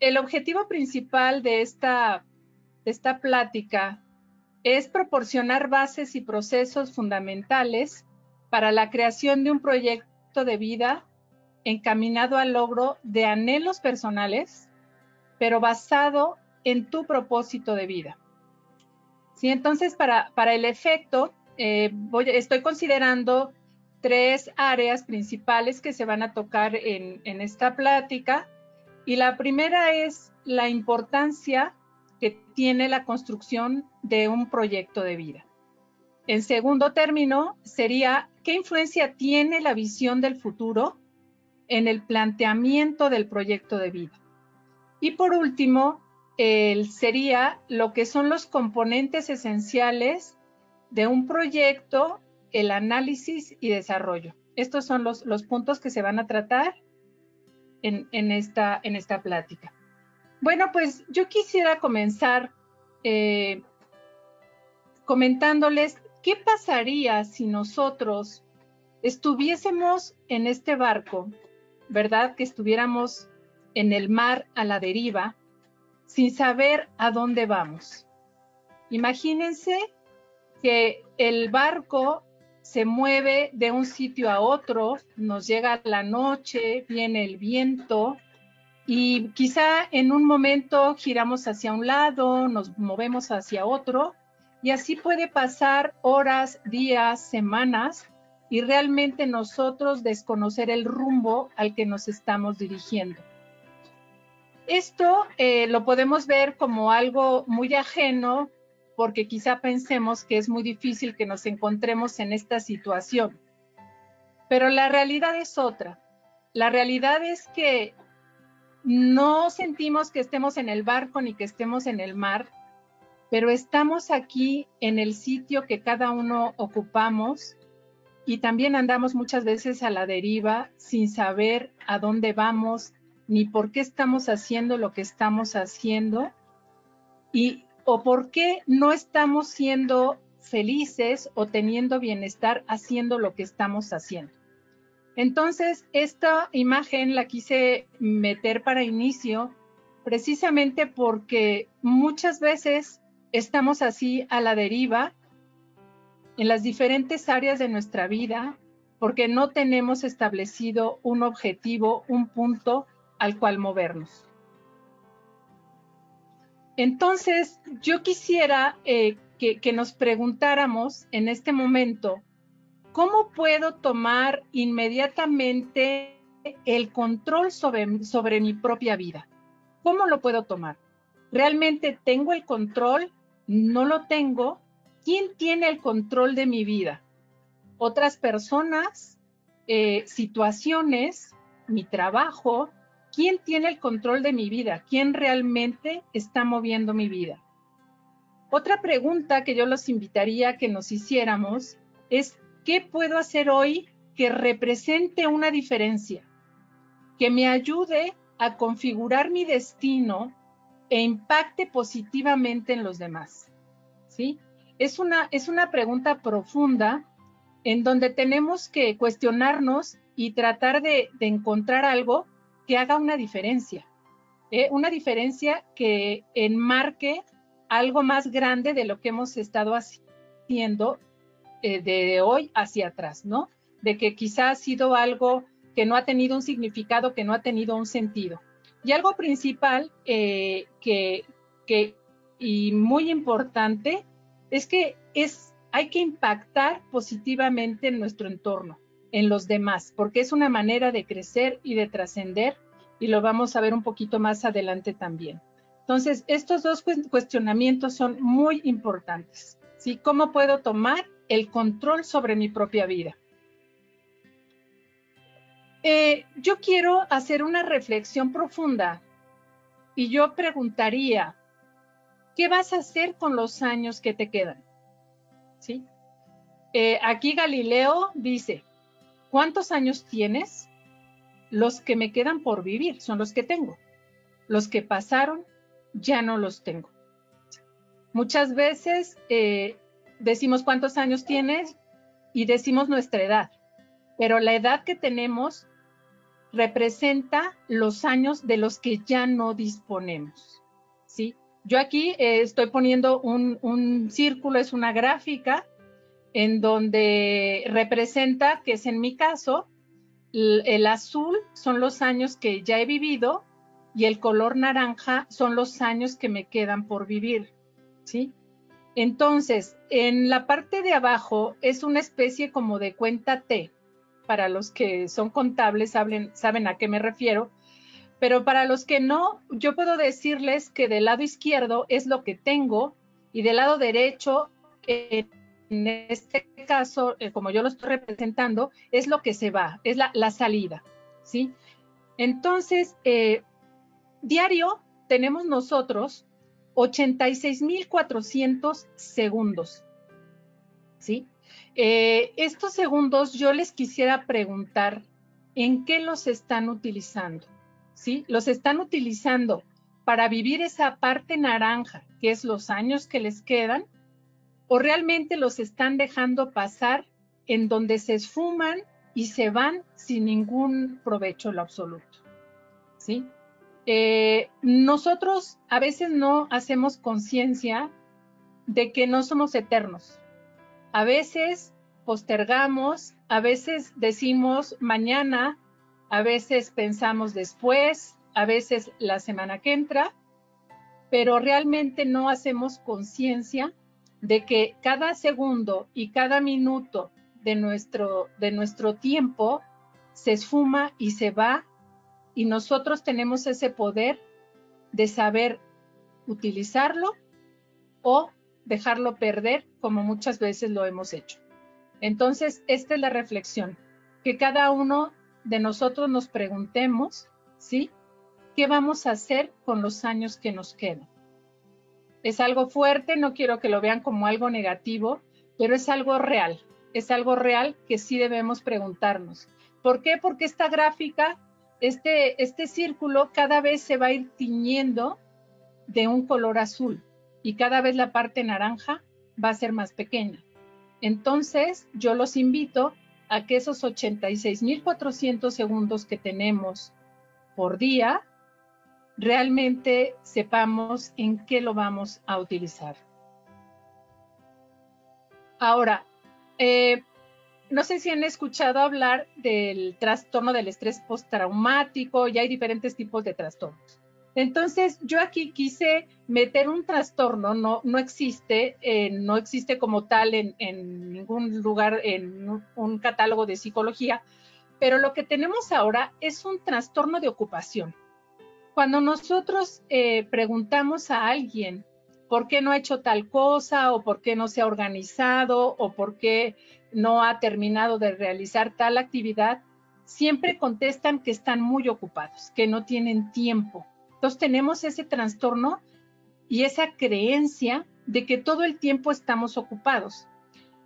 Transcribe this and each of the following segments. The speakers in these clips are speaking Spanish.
el objetivo principal de esta, de esta plática es proporcionar bases y procesos fundamentales para la creación de un proyecto de vida encaminado al logro de anhelos personales, pero basado en tu propósito de vida. Sí, entonces para, para el efecto, eh, voy, estoy considerando tres áreas principales que se van a tocar en, en esta plática. Y la primera es la importancia que tiene la construcción de un proyecto de vida. En segundo término, sería qué influencia tiene la visión del futuro en el planteamiento del proyecto de vida. Y por último, el, sería lo que son los componentes esenciales de un proyecto, el análisis y desarrollo. Estos son los, los puntos que se van a tratar en, esta, en esta plática. Bueno, pues yo quisiera comenzar eh, comentándoles qué pasaría si nosotros estuviésemos en este barco, ¿verdad? Que estuviéramos en el mar a la deriva, sin saber a dónde vamos. Imagínense que el barco se mueve de un sitio a otro, nos llega la noche, viene el viento y quizá en un momento giramos hacia un lado, nos movemos hacia otro y así puede pasar horas, días, semanas y realmente nosotros desconocer el rumbo al que nos estamos dirigiendo. Esto eh, lo podemos ver como algo muy ajeno porque quizá pensemos que es muy difícil que nos encontremos en esta situación. Pero la realidad es otra. La realidad es que no sentimos que estemos en el barco ni que estemos en el mar, pero estamos aquí en el sitio que cada uno ocupamos y también andamos muchas veces a la deriva sin saber a dónde vamos ni por qué estamos haciendo lo que estamos haciendo y o por qué no estamos siendo felices o teniendo bienestar haciendo lo que estamos haciendo. Entonces, esta imagen la quise meter para inicio precisamente porque muchas veces estamos así a la deriva en las diferentes áreas de nuestra vida porque no tenemos establecido un objetivo, un punto al cual movernos. Entonces, yo quisiera eh, que, nos preguntáramos en este momento, ¿cómo puedo tomar inmediatamente el control sobre, sobre mi propia vida? ¿Cómo lo puedo tomar? ¿Realmente tengo el control? ¿No lo tengo? ¿Quién tiene el control de mi vida? ¿Otras personas? Eh, ¿Situaciones? ¿Mi trabajo? ¿Quién tiene el control de mi vida? ¿Quién realmente está moviendo mi vida? Otra pregunta que yo los invitaría a que nos hiciéramos es, ¿qué puedo hacer hoy que represente una diferencia? Que me ayude a configurar mi destino e impacte positivamente en los demás. ¿Sí? Es una, es una pregunta profunda en donde tenemos que cuestionarnos y tratar de, de encontrar algo que haga una diferencia, ¿eh? una diferencia que enmarque algo más grande de lo que hemos estado haciendo eh, de hoy hacia atrás, ¿no? De que quizá ha sido algo que no ha tenido un significado, que no ha tenido un sentido. Y algo principal eh, que, que, y muy importante es que es, hay que impactar positivamente en nuestro entorno en los demás, porque es una manera de crecer y de trascender y lo vamos a ver un poquito más adelante también. Entonces, estos dos cuestionamientos son muy importantes. ¿sí? ¿Cómo puedo tomar el control sobre mi propia vida? Eh, yo quiero hacer una reflexión profunda y yo preguntaría, ¿qué vas a hacer con los años que te quedan? ¿Sí? Eh, aquí Galileo dice, ¿Cuántos años tienes? Los que me quedan por vivir son los que tengo. Los que pasaron ya no los tengo. Muchas veces eh, decimos cuántos años tienes y decimos nuestra edad, pero la edad que tenemos representa los años de los que ya no disponemos, ¿sí? Yo aquí eh, estoy poniendo un, un, círculo, es una gráfica en donde representa, que es en mi caso, el, azul son los años que ya he vivido y el color naranja son los años que me quedan por vivir, ¿sí? Entonces, en la parte de abajo es una especie como de cuenta T. Para los que son contables saben a qué me refiero. Pero para los que no, yo puedo decirles que del lado izquierdo es lo que tengo y del lado derecho, en este caso, eh, como yo lo estoy representando, es lo que se va, es la, salida, ¿sí? Entonces, eh, diario tenemos nosotros 86.400 segundos. ¿Sí? Eh, estos segundos yo les quisiera preguntar en qué los están utilizando. ¿Sí? Los están utilizando para vivir esa parte naranja, que es los años que les quedan, o realmente los están dejando pasar en donde se esfuman y se van sin ningún provecho lo absoluto. ¿Sí? Eh, nosotros a veces no hacemos conciencia de que no somos eternos. A veces postergamos, a veces decimos mañana, a veces pensamos después, a veces la semana que entra, pero realmente no hacemos conciencia de que cada segundo y cada minuto de nuestro, de nuestro tiempo se esfuma y se va y nosotros tenemos ese poder de saber utilizarlo o dejarlo perder como muchas veces lo hemos hecho. Entonces, esta es la reflexión, que cada uno de nosotros nos preguntemos, ¿sí? ¿Qué vamos a hacer con los años que nos quedan? Es algo fuerte, no quiero que lo vean como algo negativo, pero es algo real, es algo real que sí debemos preguntarnos. ¿Por qué? Porque esta gráfica este, este círculo cada vez se va a ir tiñendo de un color azul y cada vez la parte naranja va a ser más pequeña. Entonces, yo los invito a que esos 86.400 segundos que tenemos por día, realmente sepamos en qué lo vamos a utilizar. Ahora, eh, no sé si han escuchado hablar del trastorno del estrés postraumático y hay diferentes tipos de trastornos. Entonces, yo aquí quise meter un trastorno, no, no existe, eh, no existe como tal en, ningún lugar, en un, catálogo de psicología, pero lo que tenemos ahora es un trastorno de ocupación. Cuando nosotros eh, preguntamos a alguien por qué no ha hecho tal cosa o por qué no se ha organizado o por qué no ha terminado de realizar tal actividad, siempre contestan que están muy ocupados, que no tienen tiempo. Entonces tenemos ese trastorno y esa creencia de que todo el tiempo estamos ocupados.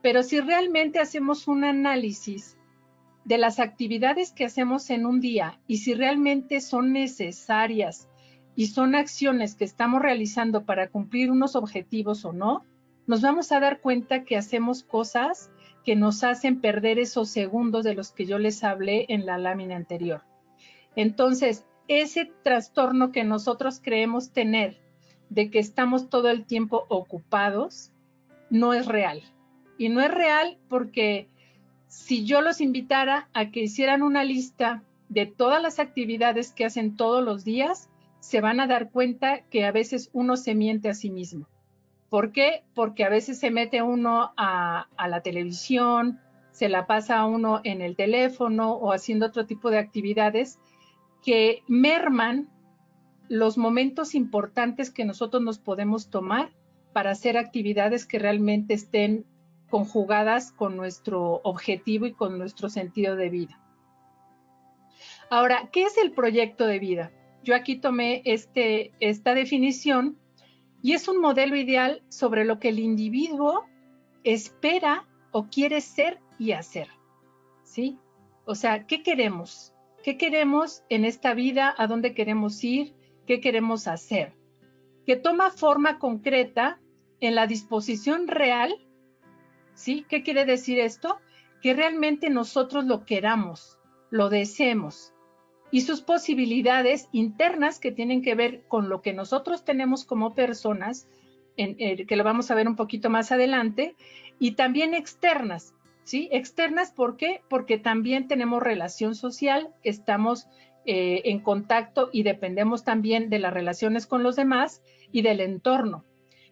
Pero si realmente hacemos un análisis de las actividades que hacemos en un día y si realmente son necesarias y son acciones que estamos realizando para cumplir unos objetivos o no, nos vamos a dar cuenta que hacemos cosas que nos hacen perder esos segundos de los que yo les hablé en la lámina anterior. Entonces, ese trastorno que nosotros creemos tener de que estamos todo el tiempo ocupados, no es real. Y no es real porque si yo los invitara a que hicieran una lista de todas las actividades que hacen todos los días, se van a dar cuenta que a veces uno se miente a sí mismo. ¿Por qué? Porque a veces se mete uno a, la televisión, se la pasa a uno en el teléfono o haciendo otro tipo de actividades que merman los momentos importantes que nosotros nos podemos tomar para hacer actividades que realmente estén conjugadas con nuestro objetivo y con nuestro sentido de vida. Ahora, ¿qué es el proyecto de vida? Yo aquí tomé este, esta definición y es un modelo ideal sobre lo que el individuo espera o quiere ser y hacer. ¿Sí? O sea, ¿qué queremos? ¿Qué queremos en esta vida? ¿A dónde queremos ir? ¿Qué queremos hacer? Que toma forma concreta en la disposición real. ¿Sí? ¿Qué quiere decir esto? Que realmente nosotros lo queramos, lo deseemos. y sus posibilidades internas que tienen que ver con lo que nosotros tenemos como personas, eh, que lo vamos a ver un poquito más adelante, y también externas, ¿sí? Externas, ¿por qué? Porque también tenemos relación social, estamos eh, en contacto y dependemos también de las relaciones con los demás y del entorno,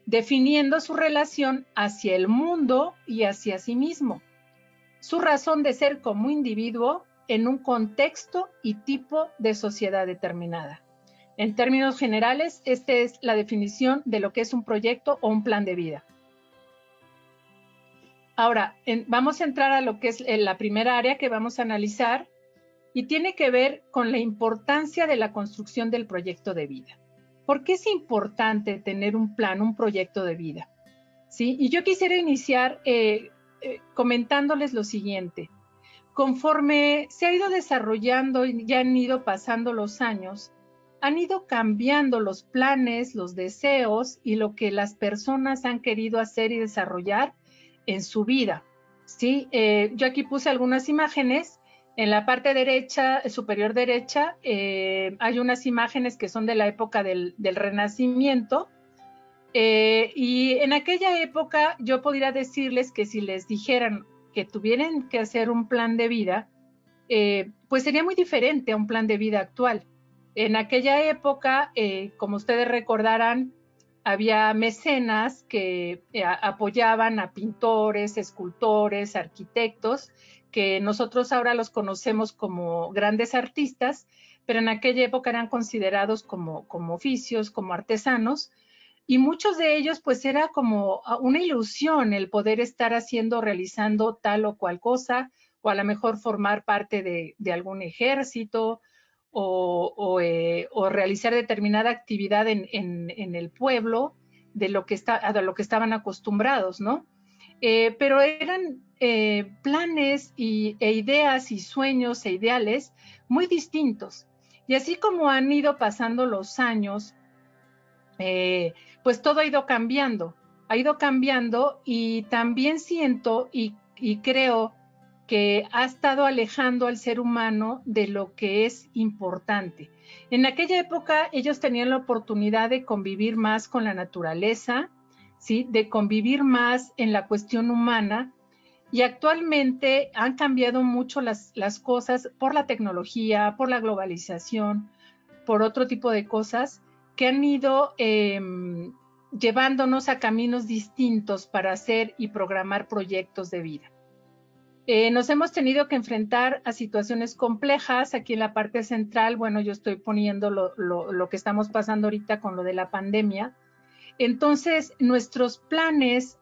definiendo su relación hacia el mundo y hacia sí mismo, su razón de ser como individuo en un contexto y tipo de sociedad determinada. En términos generales, esta es la definición de lo que es un proyecto o un plan de vida. Ahora, vamos a entrar a lo que es la primera área que vamos a analizar y tiene que ver con la importancia de la construcción del proyecto de vida. ¿Por qué es importante tener un plan, un proyecto de vida? ¿Sí? Y yo quisiera iniciar eh, eh, comentándoles lo siguiente. Conforme se ha ido desarrollando y ya han ido pasando los años, han ido cambiando los planes, los deseos y lo que las personas han querido hacer y desarrollar en su vida. ¿sí? Eh, yo aquí puse algunas imágenes. En la parte derecha, superior derecha, eh, hay unas imágenes que son de la época del, Renacimiento. Eh, y en aquella época yo podría decirles que si les dijeran, que tuvieran que hacer un plan de vida, eh, pues sería muy diferente a un plan de vida actual. En aquella época, como ustedes recordarán, había mecenas que apoyaban a pintores, escultores, arquitectos, que nosotros ahora los conocemos como grandes artistas, pero en aquella época eran considerados como, como oficios, como artesanos, y muchos de ellos pues era como una ilusión el poder estar haciendo, realizando tal o cual cosa, o a lo mejor formar parte de, algún ejército o, eh, realizar determinada actividad en, el pueblo de lo que, está, a lo que estaban acostumbrados, ¿no? Eh, pero eran eh, planes y, e ideas y sueños e ideales muy distintos. Y así como han ido pasando los años, pues todo ha ido cambiando, ha ido cambiando y también siento y, creo que ha estado alejando al ser humano de lo que es importante. En aquella época ellos tenían la oportunidad de convivir más con la naturaleza, ¿sí? de convivir más en la cuestión humana y actualmente han cambiado mucho las, las cosas por la tecnología, por la globalización, por otro tipo de cosas que han ido em, llevándonos a caminos distintos para hacer y programar proyectos de vida. Eh, nos hemos tenido que enfrentar a situaciones complejas. Aquí en la parte central, bueno, yo estoy poniendo lo, que estamos pasando ahorita con lo de la pandemia. Entonces, nuestros planes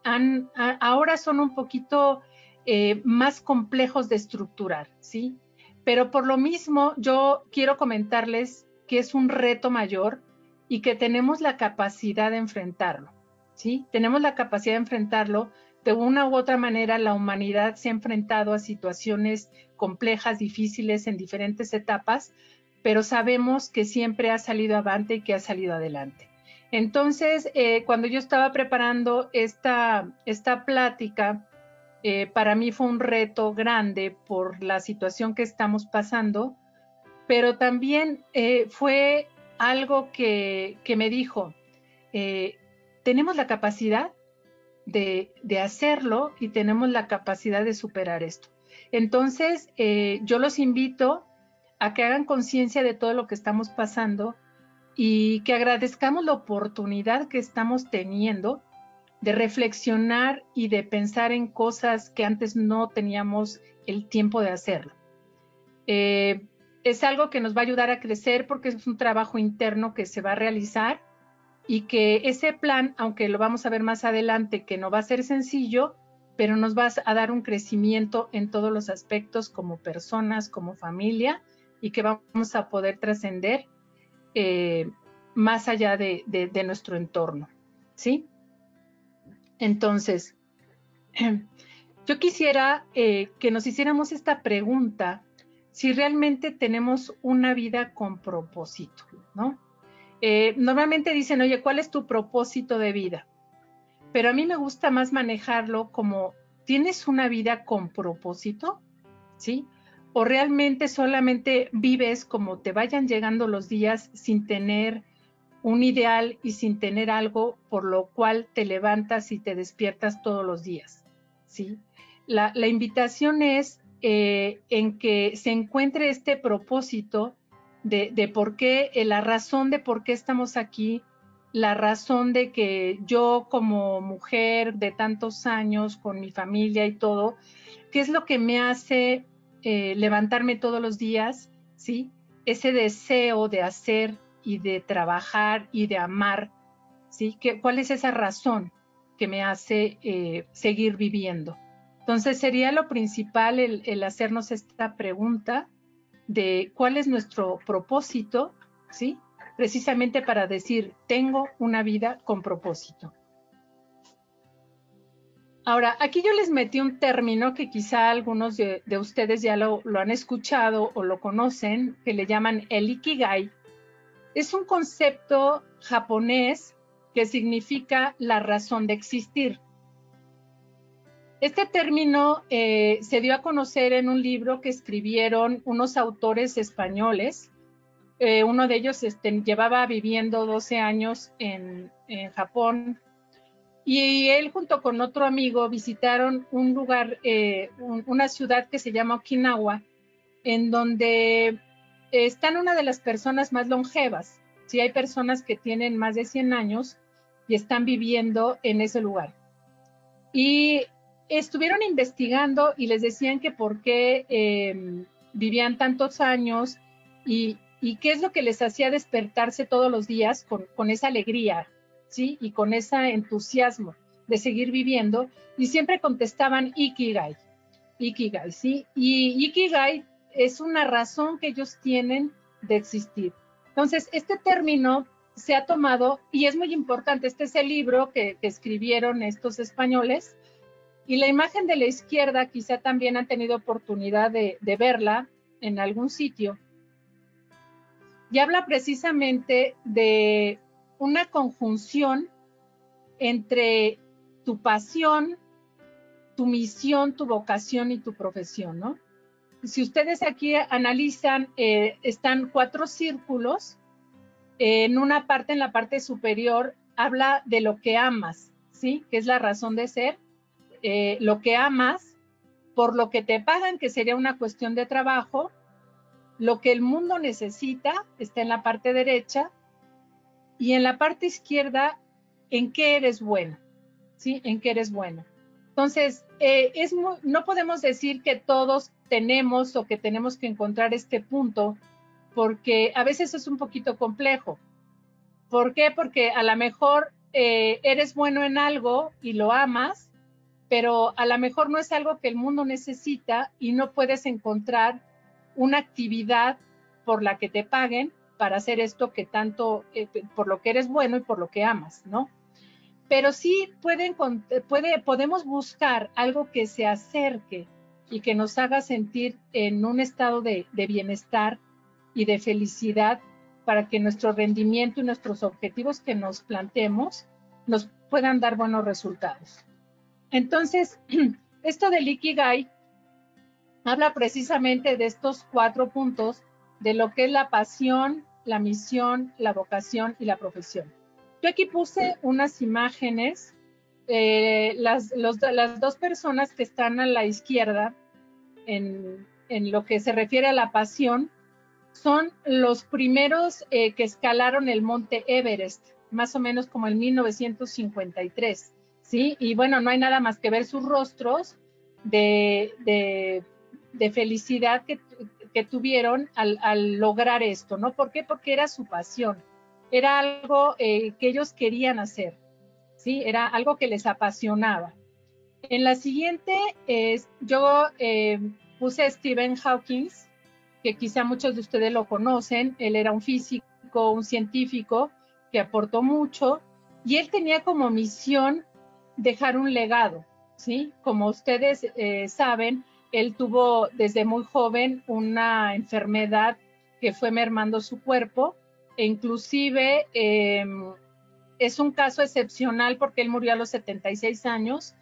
ahora son un poquito eh, más complejos de estructurar, ¿sí? Pero por lo mismo, yo quiero comentarles que es un reto mayor y que tenemos la capacidad de enfrentarlo, ¿sí? Tenemos la capacidad de enfrentarlo. De una u otra manera, la humanidad se ha enfrentado a situaciones complejas, difíciles en diferentes etapas, pero sabemos que siempre ha salido avante y que ha salido adelante. Entonces, eh, cuando yo estaba preparando esta, esta plática, eh, para mí fue un reto grande por la situación que estamos pasando, pero también eh, fue algo que, me dijo, tenemos la capacidad de, hacerlo y tenemos la capacidad de superar esto. Entonces, yo los invito a que hagan conciencia de todo lo que estamos pasando y que agradezcamos la oportunidad que estamos teniendo de reflexionar y de pensar en cosas que antes no teníamos el tiempo de hacerlo. Eh, es algo que nos va a ayudar a crecer porque es un trabajo interno que se va a realizar y que ese plan, aunque lo vamos a ver más adelante, que no va a ser sencillo, pero nos va a dar un crecimiento en todos los aspectos como personas, como familia y que vamos a poder trascender eh, más allá de, nuestro entorno. ¿Sí? Entonces, yo quisiera eh, que nos hiciéramos esta pregunta si realmente tenemos una vida con propósito, ¿no? Eh, normalmente dicen, oye, ¿cuál es tu propósito de vida? Pero a mí me gusta más manejarlo como, ¿tienes una vida con propósito? ¿Sí? O realmente solamente vives como te vayan llegando los días sin tener un ideal y sin tener algo por lo cual te levantas y te despiertas todos los días. ¿sí? La, invitación es eh, en que se encuentre este propósito de, por qué, eh, la razón de por qué estamos aquí, la razón de que yo como mujer de tantos años, con mi familia y todo, qué es lo que me hace eh, levantarme todos los días, ¿sí? Ese deseo de hacer y de trabajar y de amar, ¿sí? ¿Qué, ¿Cuál es esa razón que me hace eh, seguir viviendo? Entonces sería lo principal el, hacernos esta pregunta de cuál es nuestro propósito, ¿sí? Precisamente para decir, tengo una vida con propósito. Ahora, aquí yo les metí un término que quizá algunos de, ustedes ya lo, han escuchado o lo conocen, que le llaman el Ikigai. Es un concepto japonés que significa la razón de existir. Este término eh, se dio a conocer en un libro que escribieron unos autores españoles. Eh, uno de ellos este, llevaba viviendo 12 años en, en Japón y él junto con otro amigo visitaron un lugar, eh, una ciudad que se llama Okinawa, en donde están una de las personas más longevas. Sí, hay personas que tienen más de 100 años y están viviendo en ese lugar. Y estuvieron investigando y les decían que por qué em, vivían tantos años y, qué es lo que les hacía despertarse todos los días con esa alegría, ¿sí? Y con ese entusiasmo de seguir viviendo, y siempre contestaban Ikigai, Ikigai, ¿sí? Y Ikigai es una razón que ellos tienen de existir. Entonces, este término se ha tomado, y es muy importante, este es el libro que, escribieron estos españoles, y la imagen de la izquierda quizá también han tenido oportunidad de, de verla en algún sitio, y habla precisamente de una conjunción entre tu pasión, tu misión, tu vocación y tu profesión, ¿no? Si ustedes aquí analizan, eh, están cuatro círculos. En una parte, en la parte superior, habla de lo que amas, ¿sí? Que es la razón de ser. Eh, lo que amas, por lo que te pagan, que sería una cuestión de trabajo. Lo que el mundo necesita está en la parte derecha y en la parte izquierda, ¿en qué eres bueno? ¿Sí? ¿En qué eres bueno? Entonces, eh, no podemos decir que todos tenemos o que tenemos que encontrar este punto, porque a veces es un poquito complejo. ¿Por qué? Porque a lo mejor eh, eres bueno en algo y lo amas, pero a lo mejor no es algo que el mundo necesita y no puedes encontrar una actividad por la que te paguen para hacer esto que tanto, eh, por lo que eres bueno y por lo que amas, ¿no? Pero sí pueden, puede, podemos buscar algo que se acerque y que nos haga sentir en un estado de, de bienestar y de felicidad para que nuestro rendimiento y nuestros objetivos que nos planteemos nos puedan dar buenos resultados. Entonces, esto del Ikigai habla precisamente de estos cuatro puntos de lo que es la pasión, la misión, la vocación y la profesión. Yo aquí puse unas imágenes, eh, las, las, dos personas que están a la izquierda en, lo que se refiere a la pasión son los primeros eh, que escalaron el monte Everest, más o menos como en 1953, ¿sí? Y bueno, no hay nada más que ver sus rostros de, de felicidad que, que tuvieron al, lograr esto, ¿no? ¿Por qué? Porque era su pasión, era algo eh, que ellos querían hacer, ¿sí? Era algo que les apasionaba. En la siguiente, yo eh, puse a Stephen Hawking, que quizá muchos de ustedes lo conocen, él era un físico, un científico que aportó mucho y él tenía como misión dejar un legado, ¿sí? Como ustedes eh, saben, él tuvo desde muy joven una enfermedad que fue mermando su cuerpo e inclusive em, es un caso excepcional porque él murió a los 76 años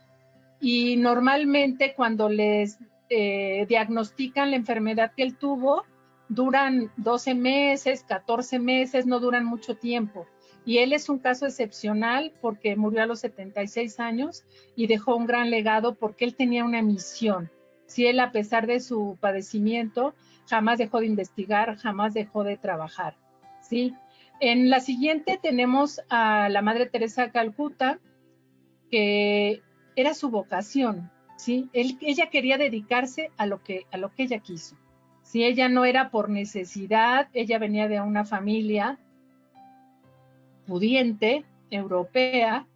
y normalmente cuando les eh, diagnostican la enfermedad que él tuvo, duran 12 meses, 14 meses, no duran mucho tiempo. Y él es un caso excepcional porque murió a los 76 años y dejó un gran legado porque él tenía una misión. Si él, a pesar de su padecimiento, jamás dejó de investigar, jamás dejó de trabajar. ¿sí? En la siguiente tenemos a la Madre Teresa Calcuta, que era su vocación. ¿sí? ella quería dedicarse a lo, que, a lo que ella quiso. Si ella no era por necesidad, ella venía de una familia pudiente, europea,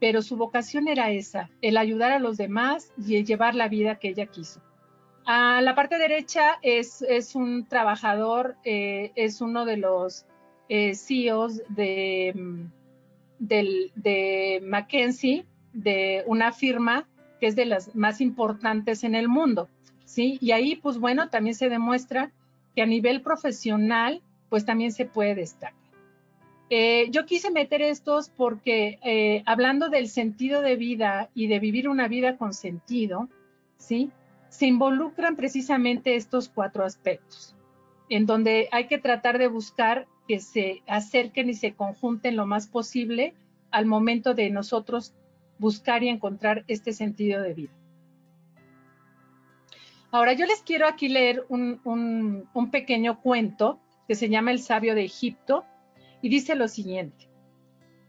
pero su vocación era esa, el ayudar a los demás y el llevar la vida que ella quiso. A la parte derecha es, es un trabajador, eh, es uno de los eh, CEOs de, mm, del, de Mackenzie, de una firma que es de las más importantes en el mundo, ¿sí? Y ahí, pues bueno, también se demuestra que a nivel profesional, pues también se puede destacar. Eh, yo quise meter estos porque eh, hablando del sentido de vida y de vivir una vida con sentido, ¿sí? Se involucran precisamente estos cuatro aspectos, en donde hay que tratar de buscar que se acerquen y se conjunten lo más posible al momento de nosotros buscar y encontrar este sentido de vida. Ahora, yo les quiero aquí leer un, un pequeño cuento que se llama El sabio de Egipto, y dice lo siguiente.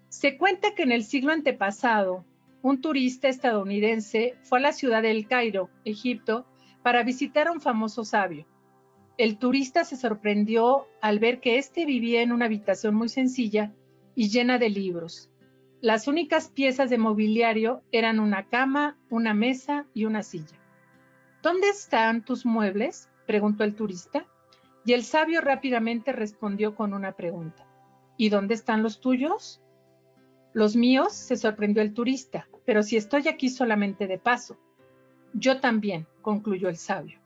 Se cuenta que en el siglo antepasado, un turista estadounidense fue a la ciudad del Cairo, Egipto, para visitar a un famoso sabio. El turista se sorprendió al ver que éste vivía en una habitación muy sencilla y llena de libros. Las únicas piezas de mobiliario eran una cama, una mesa y una silla. ¿Dónde están tus muebles? preguntó el turista, y el sabio rápidamente respondió con una pregunta. ¿Y dónde están los tuyos? Los míos, se sorprendió el turista, pero si estoy aquí solamente de paso. Yo también, concluyó el sabio.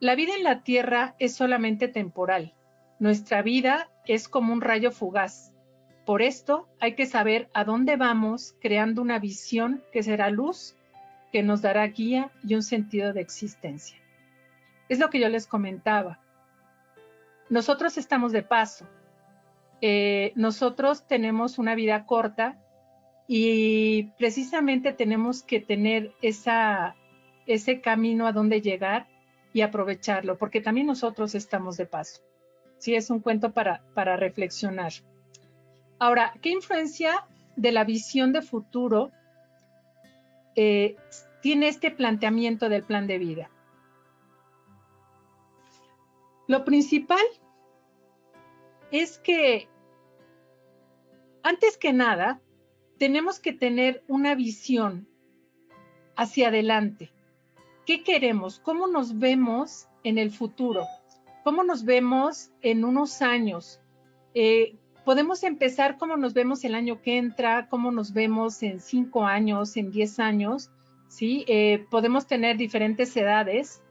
La vida en la tierra es solamente temporal. Nuestra vida es como un rayo fugaz. Por esto hay que saber a dónde vamos creando una visión que será luz, que nos dará guía y un sentido de existencia. Es lo que yo les comentaba. Nosotros estamos de paso, eh, nosotros tenemos una vida corta y precisamente tenemos que tener ese camino a donde llegar y aprovecharlo, porque también nosotros estamos de paso. Sí, es un cuento para, para reflexionar. Ahora, ¿qué influencia de la visión de futuro eh, tiene este planteamiento del plan de vida? Lo principal es que antes que nada tenemos que tener una visión hacia adelante. ¿Qué queremos? ¿Cómo nos vemos en el futuro? ¿Cómo nos vemos en unos años? Eh, podemos empezar cómo nos vemos el año que entra, cómo nos vemos en cinco años, en diez años, ¿sí? Eh, podemos tener diferentes edades,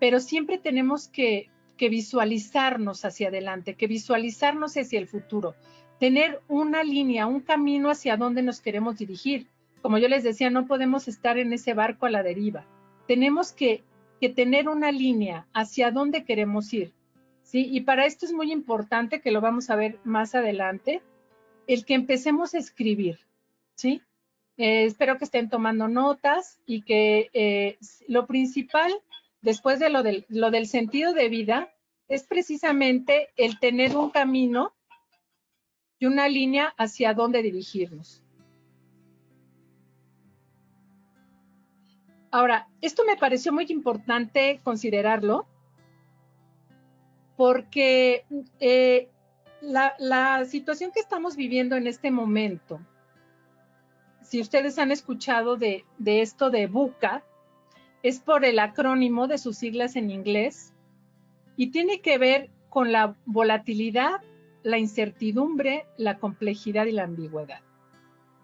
pero siempre tenemos que que visualizarnos hacia adelante, que visualizarnos hacia el futuro, tener una línea, un camino hacia donde nos queremos dirigir. Como yo les decía, no podemos estar en ese barco a la deriva. Tenemos que, que tener una línea hacia dónde queremos ir. ¿sí? Y para esto es muy importante, que lo vamos a ver más adelante, el que empecemos a escribir. ¿sí? Eh, espero que estén tomando notas y que eh, lo principal después de lo del, sentido de vida, es precisamente el tener un camino y una línea hacia dónde dirigirnos. Ahora, esto me pareció muy importante considerarlo porque eh, la, situación que estamos viviendo en este momento, si ustedes han escuchado de, de esto de BUCA, es por el acrónimo de sus siglas en inglés y tiene que ver con la volatilidad, la incertidumbre, la complejidad y la ambigüedad.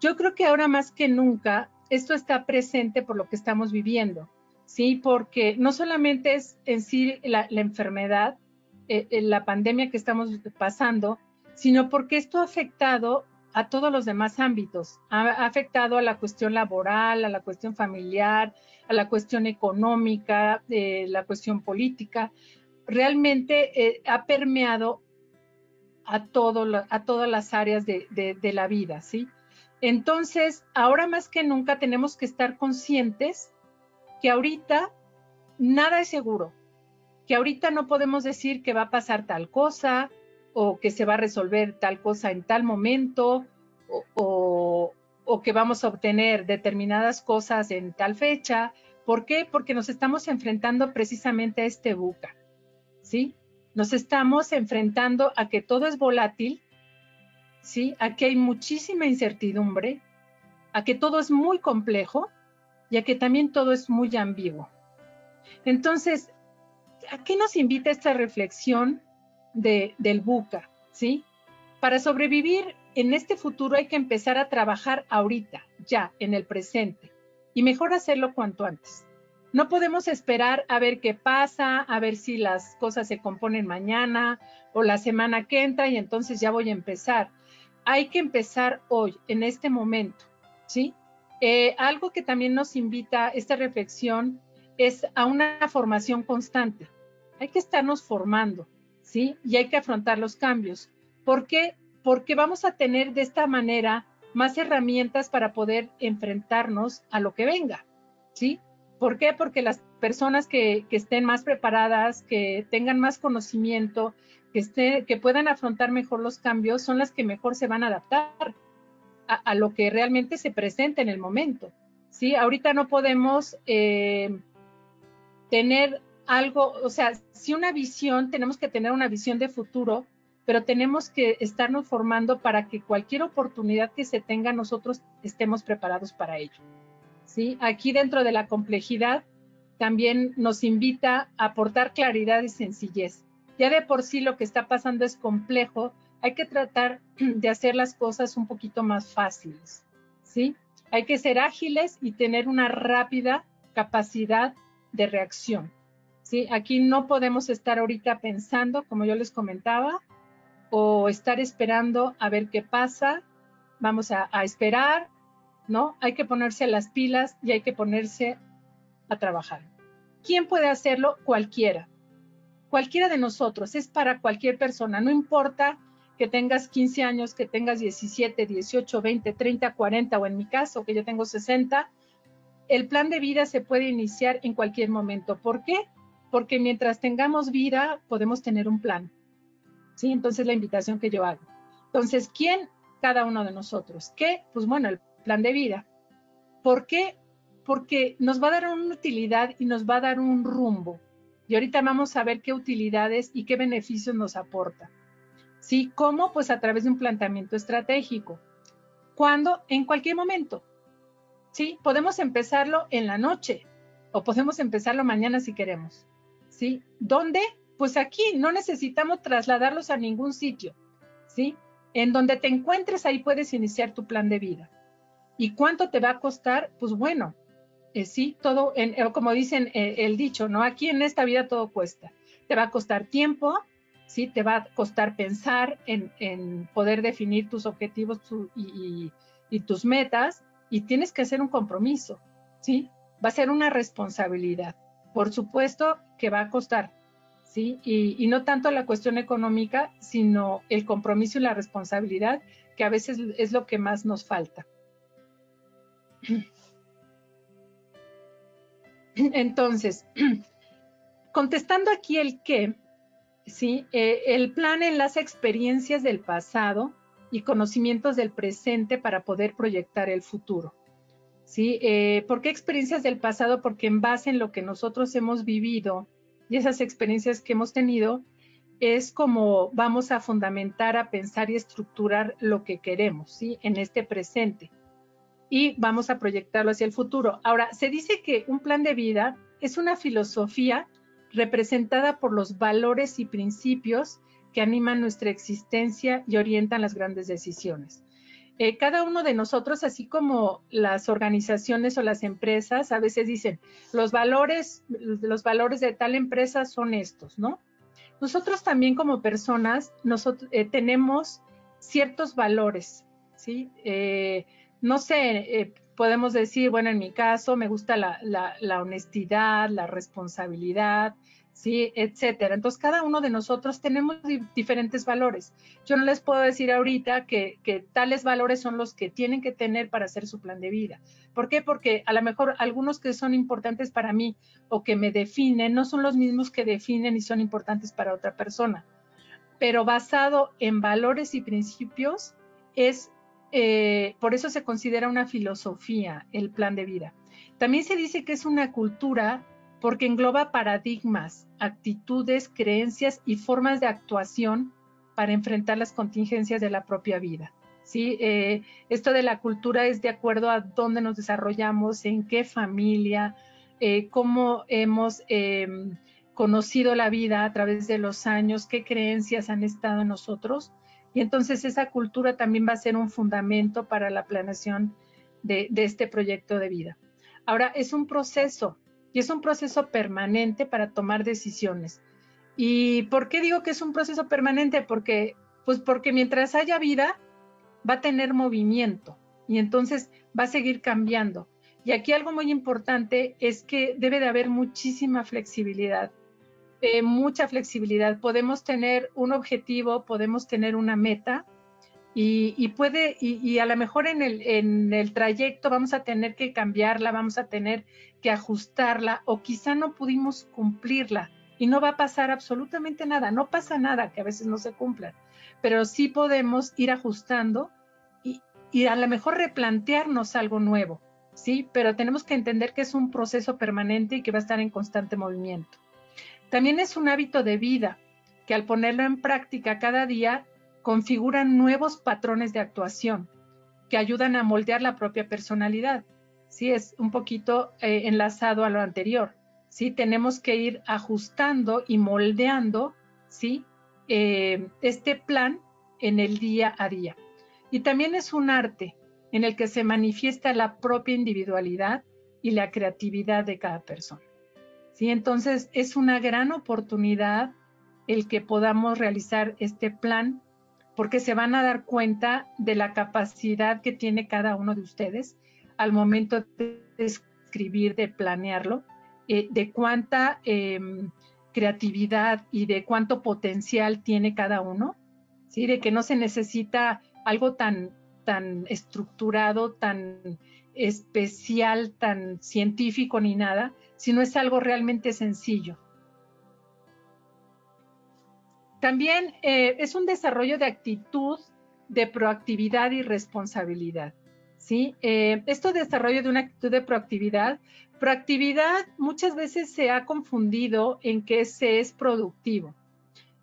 Yo creo que ahora más que nunca esto está presente por lo que estamos viviendo, ¿sí? Porque no solamente es en sí la, enfermedad, eh, eh, la pandemia que estamos pasando, sino porque esto ha afectado a todos los demás ámbitos. Ha, afectado a la cuestión laboral, a la cuestión familiar, a la cuestión económica, eh, la cuestión política. Realmente eh, ha permeado a, todo, a todas las áreas de, de la vida, ¿sí? Entonces, ahora más que nunca tenemos que estar conscientes que ahorita nada es seguro, que ahorita no podemos decir que va a pasar tal cosa o que se va a resolver tal cosa en tal momento o, que vamos a obtener determinadas cosas en tal fecha. ¿Por qué? Porque nos estamos enfrentando precisamente a este buca, ¿sí? Nos estamos enfrentando a que todo es volátil, ¿sí? A que hay muchísima incertidumbre, a que todo es muy complejo y a que también todo es muy ambiguo. Entonces, ¿a qué nos invita esta reflexión del buca? ¿Sí? Para sobrevivir en este futuro hay que empezar a trabajar ahorita, ya, en el presente, y mejor hacerlo cuanto antes. No podemos esperar a ver qué pasa, a ver si las cosas se componen mañana o la semana que entra y entonces ya voy a empezar. Hay que empezar hoy, en este momento, ¿sí? Eh, algo que también nos invita esta reflexión es a una formación constante. Hay que estarnos formando, ¿sí? Y hay que afrontar los cambios. ¿Por qué? Porque vamos a tener de esta manera más herramientas para poder enfrentarnos a lo que venga, ¿sí? ¿Por qué? Porque las personas que, estén más preparadas, que tengan más conocimiento, que, que puedan afrontar mejor los cambios, son las que mejor se van a adaptar a, lo que realmente se presenta en el momento. ¿sí? Ahorita no podemos eh, tener algo, o sea, si una visión, tenemos que tener una visión de futuro, pero tenemos que estarnos formando para que cualquier oportunidad que se tenga nosotros estemos preparados para ello. ¿sí? Aquí dentro de la complejidad también nos invita a aportar claridad y sencillez. Ya de por sí lo que está pasando es complejo, hay que tratar de hacer las cosas un poquito más fáciles, ¿sí? Hay que ser ágiles y tener una rápida capacidad de reacción. ¿Sí? Aquí no podemos estar ahorita pensando, como yo les comentaba, o estar esperando a ver qué pasa. Vamos a, esperar, ¿no? Hay que ponerse las pilas y hay que ponerse a trabajar. ¿Quién puede hacerlo? Cualquiera. Cualquiera de nosotros, es para cualquier persona, no importa que tengas 15 años, que tengas 17, 18, 20, 30, 40 o en mi caso, que yo tengo 60, el plan de vida se puede iniciar en cualquier momento. ¿Por qué? Porque mientras tengamos vida, podemos tener un plan. ¿Sí? Entonces, la invitación que yo hago. Entonces, ¿quién? Cada uno de nosotros. ¿Qué? Pues bueno, el plan de vida. ¿Por qué? Porque nos va a dar una utilidad y nos va a dar un rumbo. Y ahorita vamos a ver qué utilidades y qué beneficios nos aporta. ¿Sí? ¿Cómo? Pues a través de un planteamiento estratégico. ¿Cuándo? En cualquier momento. ¿sí? Podemos empezarlo en la noche o podemos empezarlo mañana si queremos, ¿sí? ¿Dónde? Pues aquí, no necesitamos trasladarlos a ningún sitio, ¿sí? En donde te encuentres, ahí puedes iniciar tu plan de vida. ¿Y cuánto te va a costar? Pues bueno, eh, sí, todo, en, eh, como dicen eh, el dicho, ¿no? Aquí en esta vida todo cuesta. Te va a costar tiempo, ¿sí? Te va a costar pensar en, poder definir tus objetivos y tus metas, y tienes que hacer un compromiso, ¿sí? Va a ser una responsabilidad. Por supuesto que va a costar, ¿sí? Y, no tanto la cuestión económica, sino el compromiso y la responsabilidad, que a veces es lo que más nos falta. Entonces, contestando aquí el qué, ¿sí? Eh, el plan enlaza experiencias del pasado y conocimientos del presente para poder proyectar el futuro. ¿Sí? Eh, ¿Por qué experiencias del pasado? Porque en base en lo que nosotros hemos vivido y esas experiencias que hemos tenido, es como vamos a fundamentar, a pensar y estructurar lo que queremos, ¿sí? En este presente. Y vamos a proyectarlo hacia el futuro. Ahora, se dice que un plan de vida es una filosofía representada por los valores y principios que animan nuestra existencia y orientan las grandes decisiones. Eh, cada uno de nosotros, así como las organizaciones o las empresas, a veces dicen, los valores, los valores de tal empresa son estos, ¿no? Nosotros también como personas, nosotros eh, tenemos ciertos valores, ¿sí? Eh, no sé, podemos decir, bueno, en mi caso me gusta la, honestidad, la responsabilidad, ¿sí? Etcétera. Entonces, cada uno de nosotros tenemos diferentes valores. Yo no les puedo decir ahorita que, tales valores son los que tienen que tener para hacer su plan de vida. ¿Por qué? Porque a lo mejor algunos que son importantes para mí o que me definen no son los mismos que definen y son importantes para otra persona. Pero basado en valores y principios es eh, por eso se considera una filosofía el plan de vida. También se dice que es una cultura porque engloba paradigmas, actitudes, creencias y formas de actuación para enfrentar las contingencias de la propia vida. ¿sí? Eh, esto de la cultura es de acuerdo a dónde nos desarrollamos, en qué familia, eh, cómo hemos em, conocido la vida a través de los años, qué creencias han estado en nosotros y entonces esa cultura también va a ser un fundamento para la planeación de, este proyecto de vida. Ahora, es un proceso y es un proceso permanente para tomar decisiones. ¿Y por qué digo que es un proceso permanente? Porque, pues porque mientras haya vida, va a tener movimiento y entonces va a seguir cambiando. Y aquí algo muy importante es que debe de haber muchísima flexibilidad eh, mucha flexibilidad. Podemos tener un objetivo, podemos tener una meta y, puede, y, a lo mejor en el, en el trayecto vamos a tener que cambiarla, vamos a tener que ajustarla o quizá no pudimos cumplirla y no va a pasar absolutamente nada, no pasa nada que a veces no se cumplan, pero sí podemos ir ajustando y, y a lo mejor replantearnos algo nuevo, ¿sí? Pero tenemos que entender que es un proceso permanente y que va a estar en constante movimiento. También es un hábito de vida que al ponerlo en práctica cada día configuran nuevos patrones de actuación que ayudan a moldear la propia personalidad. Sí, es un poquito eh, enlazado a lo anterior. Sí, tenemos que ir ajustando y moldeando, sí, eh, este plan en el día a día. Y también es un arte en el que se manifiesta la propia individualidad y la creatividad de cada persona. ¿sí? Entonces es una gran oportunidad el que podamos realizar este plan porque se van a dar cuenta de la capacidad que tiene cada uno de ustedes al momento de escribir, de planearlo, eh, de cuánta em, creatividad y de cuánto potencial tiene cada uno, ¿sí? de que no se necesita algo tan, tan estructurado, tan especial, tan científico ni nada, sino es algo realmente sencillo. También eh, es un desarrollo de actitud de proactividad y responsabilidad. ¿sí? Eh, esto desarrollo de una actitud de proactividad, proactividad muchas veces se ha confundido en que se es productivo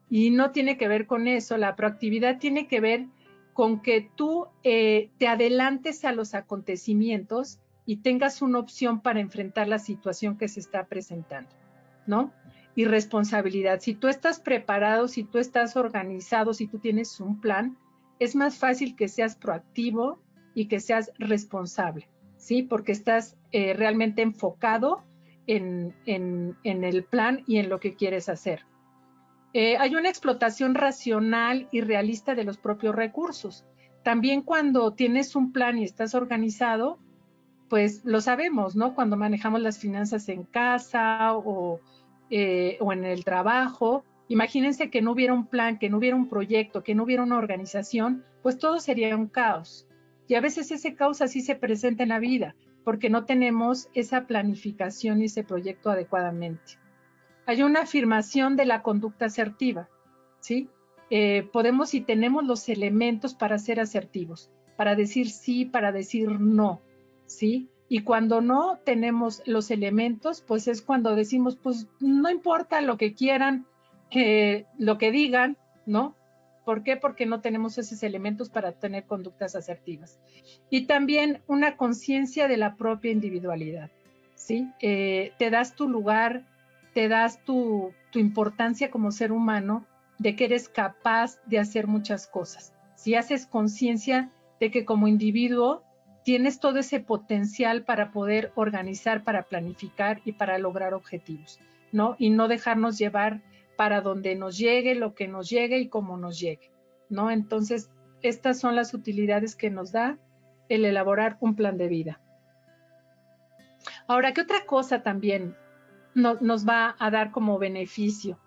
y no tiene que ver con eso. La proactividad tiene que ver con que tú eh, te adelantes a los acontecimientos y tengas una opción para enfrentar la situación que se está presentando, ¿no? Y responsabilidad. Si tú estás preparado, si tú estás organizado, si tú tienes un plan, es más fácil que seas proactivo y que seas responsable, ¿sí? Porque estás eh, realmente enfocado en, el plan y en lo que quieres hacer. Eh, hay una explotación racional y realista de los propios recursos. También cuando tienes un plan y estás organizado, pues lo sabemos, ¿no? Cuando manejamos las finanzas en casa o, eh, o en el trabajo, imagínense que no hubiera un plan, que no hubiera un proyecto, que no hubiera una organización, pues todo sería un caos. Y a veces ese caos así se presenta en la vida, porque no tenemos esa planificación y ese proyecto adecuadamente. Hay una afirmación de la conducta asertiva, ¿sí? Eh, podemos y tenemos los elementos para ser asertivos, para decir sí, para decir no, ¿sí? Y cuando no tenemos los elementos, pues es cuando decimos, pues no importa lo que quieran, lo que digan, ¿no? ¿Por qué? Porque no tenemos esos elementos para tener conductas asertivas. Y también una conciencia de la propia individualidad, ¿sí? Eh, te das tu lugar, te das tu, tu importancia como ser humano de que eres capaz de hacer muchas cosas. Si haces conciencia de que como individuo tienes todo ese potencial para poder organizar, para planificar y para lograr objetivos, ¿no? Y no dejarnos llevar para donde nos llegue, lo que nos llegue y cómo nos llegue, ¿no? Entonces, estas son las utilidades que nos da el elaborar un plan de vida. Ahora, ¿qué otra cosa también nos va a dar como beneficio?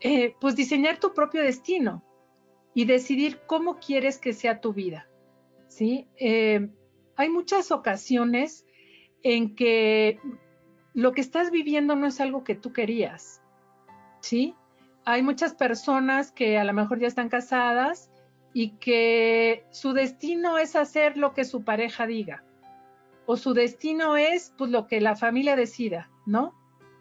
Eh, pues diseñar tu propio destino y decidir cómo quieres que sea tu vida. ¿sí? Eh, hay muchas ocasiones en que lo que estás viviendo no es algo que tú querías. ¿sí? Hay muchas personas que a lo mejor ya están casadas y que su destino es hacer lo que su pareja diga o su destino es pues lo que la familia decida, ¿no?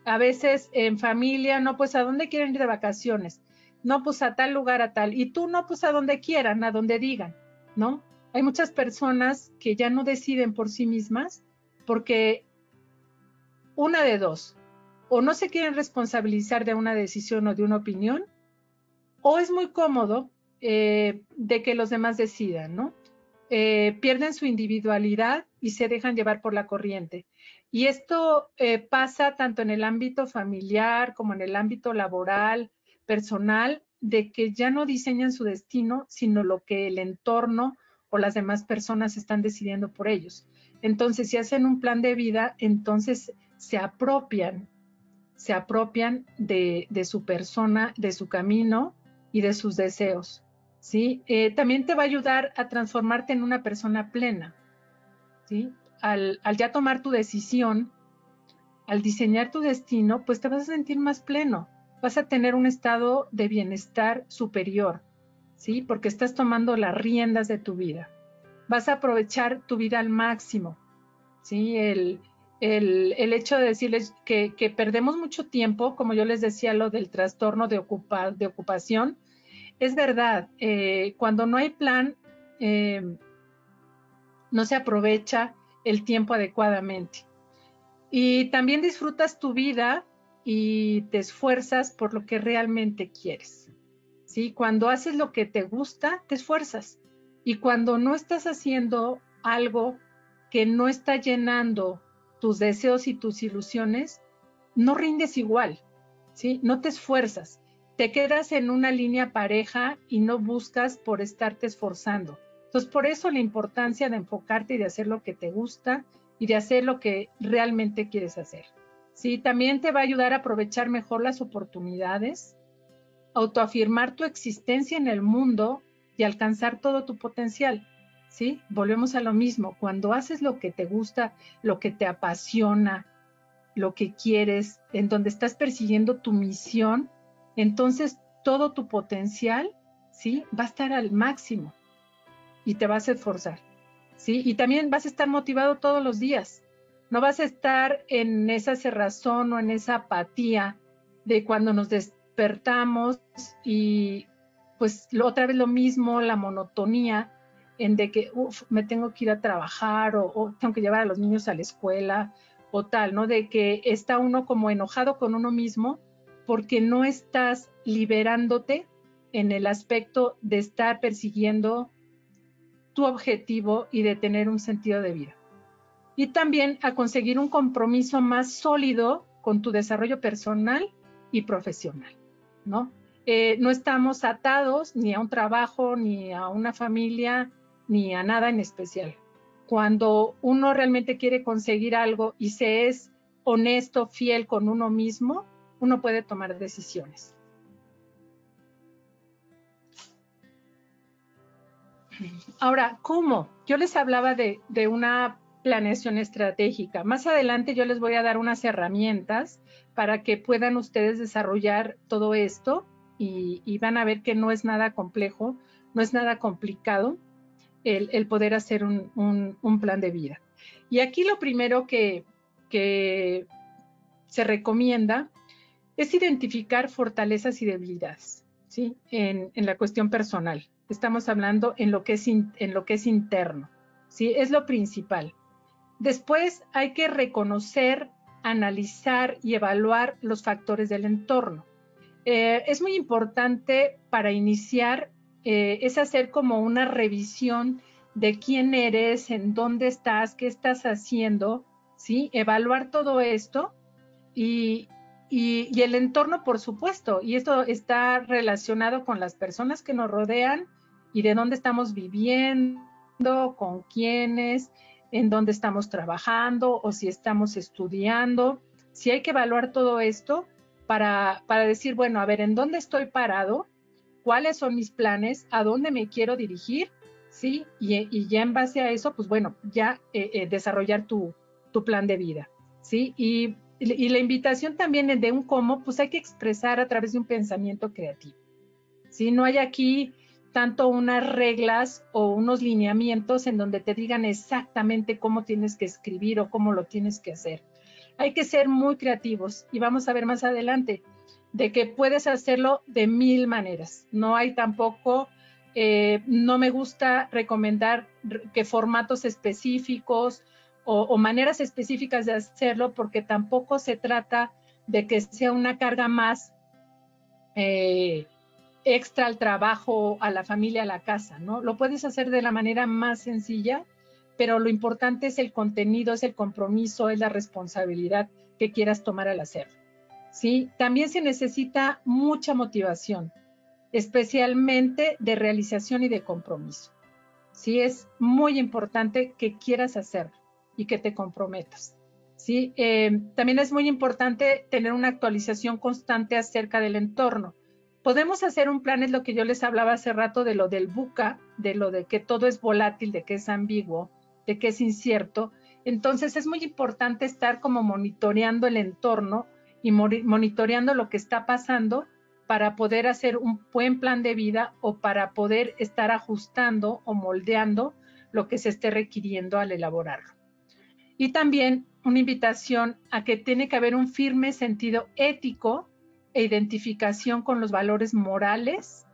A veces en familia, no, pues a dónde quieren ir de vacaciones, no, pues a tal lugar, a tal, y tú no, pues a donde quieran, a donde digan, ¿no? Hay muchas personas que ya no deciden por sí mismas porque una de dos, o no se quieren responsabilizar de una decisión o de una opinión, o es muy cómodo eh, de que los demás decidan, ¿no? Eh, pierden su individualidad y se dejan llevar por la corriente. Y esto eh, pasa tanto en el ámbito familiar como en el ámbito laboral, personal, de que ya no diseñan su destino, sino lo que el entorno o las demás personas están decidiendo por ellos. Entonces, si hacen un plan de vida, entonces se apropian, se apropian de, su persona, de su camino y de sus deseos. ¿sí? Eh, también te va a ayudar a transformarte en una persona plena, ¿sí? Al, ya tomar tu decisión, al diseñar tu destino, pues te vas a sentir más pleno, vas a tener un estado de bienestar superior, ¿sí? Porque estás tomando las riendas de tu vida. Vas a aprovechar tu vida al máximo, ¿sí? El, hecho de decirles que, perdemos mucho tiempo, como yo les decía, lo del trastorno de, de ocupación, es verdad, eh, cuando no hay plan, eh, no se aprovecha el tiempo adecuadamente. Y también disfrutas tu vida y te esfuerzas por lo que realmente quieres. ¿Sí? Cuando haces lo que te gusta, te esfuerzas. Y cuando no estás haciendo algo que no está llenando tus deseos y tus ilusiones, no rindes igual, ¿sí? No te esfuerzas te quedas en una línea pareja y no buscas por estarte esforzando. Entonces, por eso la importancia de enfocarte y de hacer lo que te gusta y de hacer lo que realmente quieres hacer. Sí, también te va a ayudar a aprovechar mejor las oportunidades, autoafirmar tu existencia en el mundo y alcanzar todo tu potencial. ¿Sí? Volvemos a lo mismo. Cuando haces lo que te gusta, lo que te apasiona, lo que quieres, en donde estás persiguiendo tu misión, entonces todo tu potencial, ¿sí? Va a estar al máximo y te vas a esforzar, ¿sí? Y también vas a estar motivado todos los días. No vas a estar en esa cerrazón o en esa apatía de cuando nos despertamos y pues otra vez lo mismo, la monotonía en de que, uff, me tengo que ir a trabajar o, o tengo que llevar a los niños a la escuela o tal, ¿no? De que está uno como enojado con uno mismo porque no estás liberándote en el aspecto de estar persiguiendo tu objetivo y de tener un sentido de vida. Y también a conseguir un compromiso más sólido con tu desarrollo personal y profesional, ¿no? Eh, no estamos atados ni a un trabajo, ni a una familia, ni a nada en especial. Cuando uno realmente quiere conseguir algo y se es honesto, fiel con uno mismo, uno puede tomar decisiones. Ahora, ¿cómo? Yo les hablaba de, una planeación estratégica. Más adelante yo les voy a dar unas herramientas para que puedan ustedes desarrollar todo esto y, van a ver que no es nada complejo, no es nada complicado el, poder hacer un, plan de vida. Y aquí lo primero que, que se recomienda es identificar fortalezas y debilidades, ¿sí? En, la cuestión personal. Estamos hablando en lo, que es en lo que es interno, ¿sí? Es lo principal. Después hay que reconocer, analizar y evaluar los factores del entorno. Eh, es muy importante para iniciar, eh, es hacer como una revisión de quién eres, en dónde estás, qué estás haciendo, ¿sí? Evaluar todo esto y, y, el entorno, por supuesto, y esto está relacionado con las personas que nos rodean y de dónde estamos viviendo, con quiénes, en dónde estamos trabajando o si estamos estudiando. Si hay que evaluar todo esto para, para decir, bueno, a ver, ¿en dónde estoy parado? ¿Cuáles son mis planes? ¿A dónde me quiero dirigir? ¿Sí? Y, ya en base a eso, pues bueno, ya eh, eh, desarrollar tu, tu plan de vida. ¿Sí? Y y la invitación también de un cómo, pues hay que expresar a través de un pensamiento creativo. Si no hay aquí tanto unas reglas o unos lineamientos en donde te digan exactamente cómo tienes que escribir o cómo lo tienes que hacer. Hay que ser muy creativos y vamos a ver más adelante de que puedes hacerlo de mil maneras. No hay tampoco, eh, no me gusta recomendar que formatos específicos o, maneras específicas de hacerlo, porque tampoco se trata de que sea una carga más eh, extra al trabajo, a la familia, a la casa, ¿no? Lo puedes hacer de la manera más sencilla, pero lo importante es el contenido, es el compromiso, es la responsabilidad que quieras tomar al hacerlo. ¿sí? También se necesita mucha motivación, especialmente de realización y de compromiso. Sí, es muy importante que quieras hacerlo y que te comprometas. ¿sí? Eh, también es muy importante tener una actualización constante acerca del entorno. Podemos hacer un plan, es lo que yo les hablaba hace rato de lo del buca, de lo de que todo es volátil, de que es ambiguo, de que es incierto. Entonces es muy importante estar como monitoreando el entorno y monitoreando lo que está pasando para poder hacer un buen plan de vida o para poder estar ajustando o moldeando lo que se esté requiriendo al elaborarlo. Y también una invitación a que tiene que haber un firme sentido ético e identificación con los valores morales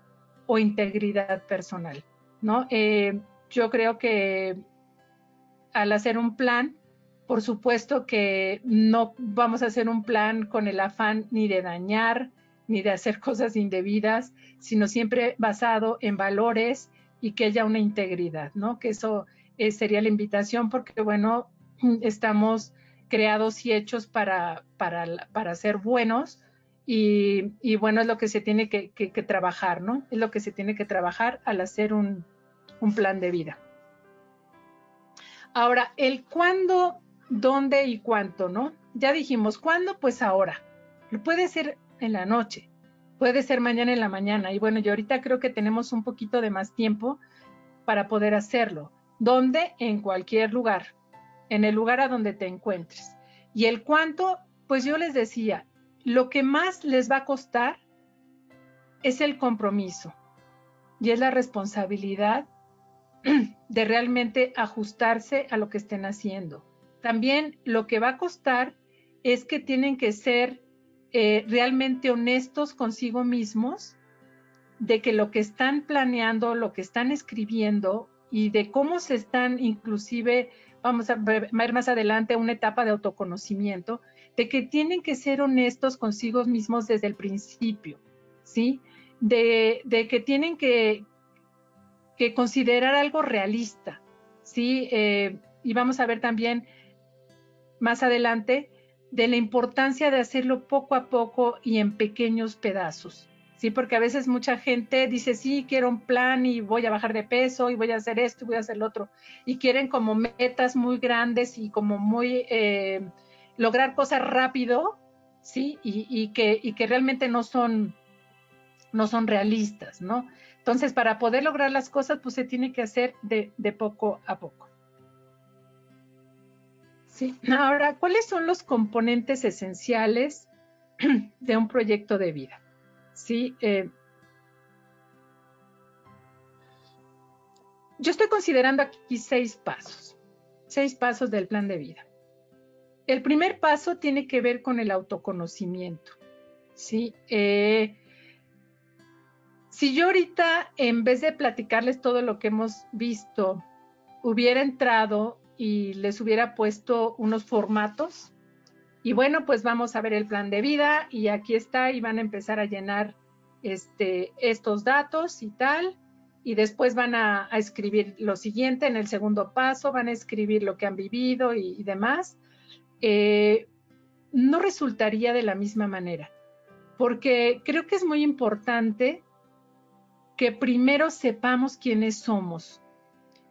o integridad personal, ¿no? Eh, yo creo que al hacer un plan, por supuesto que no vamos a hacer un plan con el afán ni de dañar, ni de hacer cosas indebidas, sino siempre basado en valores y que haya una integridad, ¿no? Que eso eh, sería la invitación porque, bueno, estamos creados y hechos para, para, ser buenos y, bueno, es lo que se tiene que, trabajar, ¿no? Es lo que se tiene que trabajar al hacer un, un plan de vida. Ahora, el cuándo, dónde y cuánto, ¿no? Ya dijimos, ¿cuándo? Pues ahora. Puede ser en la noche, puede ser mañana en la mañana. Y bueno, yo ahorita creo que tenemos un poquito de más tiempo para poder hacerlo. ¿Dónde? En cualquier lugar en el lugar a donde te encuentres. Y el cuánto, pues yo les decía, lo que más les va a costar es el compromiso y es la responsabilidad de realmente ajustarse a lo que estén haciendo. También lo que va a costar es que tienen que ser eh, realmente honestos consigo mismos de que lo que están planeando, lo que están escribiendo y de cómo se están inclusive vamos a ver, más adelante una etapa de autoconocimiento, de que tienen que ser honestos consigo mismos desde el principio, ¿sí? De, que tienen que, que, considerar algo realista, ¿sí? Eh, y vamos a ver también más adelante de la importancia de hacerlo poco a poco y en pequeños pedazos. Sí, porque a veces mucha gente dice, sí, quiero un plan y voy a bajar de peso y voy a hacer esto y voy a hacer lo otro. Y quieren como metas muy grandes y como muy eh, lograr cosas rápido, sí, y, que, realmente no son, no son realistas, ¿no? Entonces, para poder lograr las cosas, pues se tiene que hacer de, de poco a poco. Sí. Ahora, ¿cuáles son los componentes esenciales de un proyecto de vida? ¿sí? Eh, yo estoy considerando aquí seis pasos, seis pasos del plan de vida. El primer paso tiene que ver con el autoconocimiento, ¿sí? Eh, si yo ahorita, en vez de platicarles todo lo que hemos visto, hubiera entrado y les hubiera puesto unos formatos, y bueno, pues vamos a ver el plan de vida y aquí está y van a empezar a llenar este, estos datos y tal. Y después van a, escribir lo siguiente en el segundo paso, van a escribir lo que han vivido y, demás. Eh, no resultaría de la misma manera, porque creo que es muy importante que primero sepamos quiénes somos,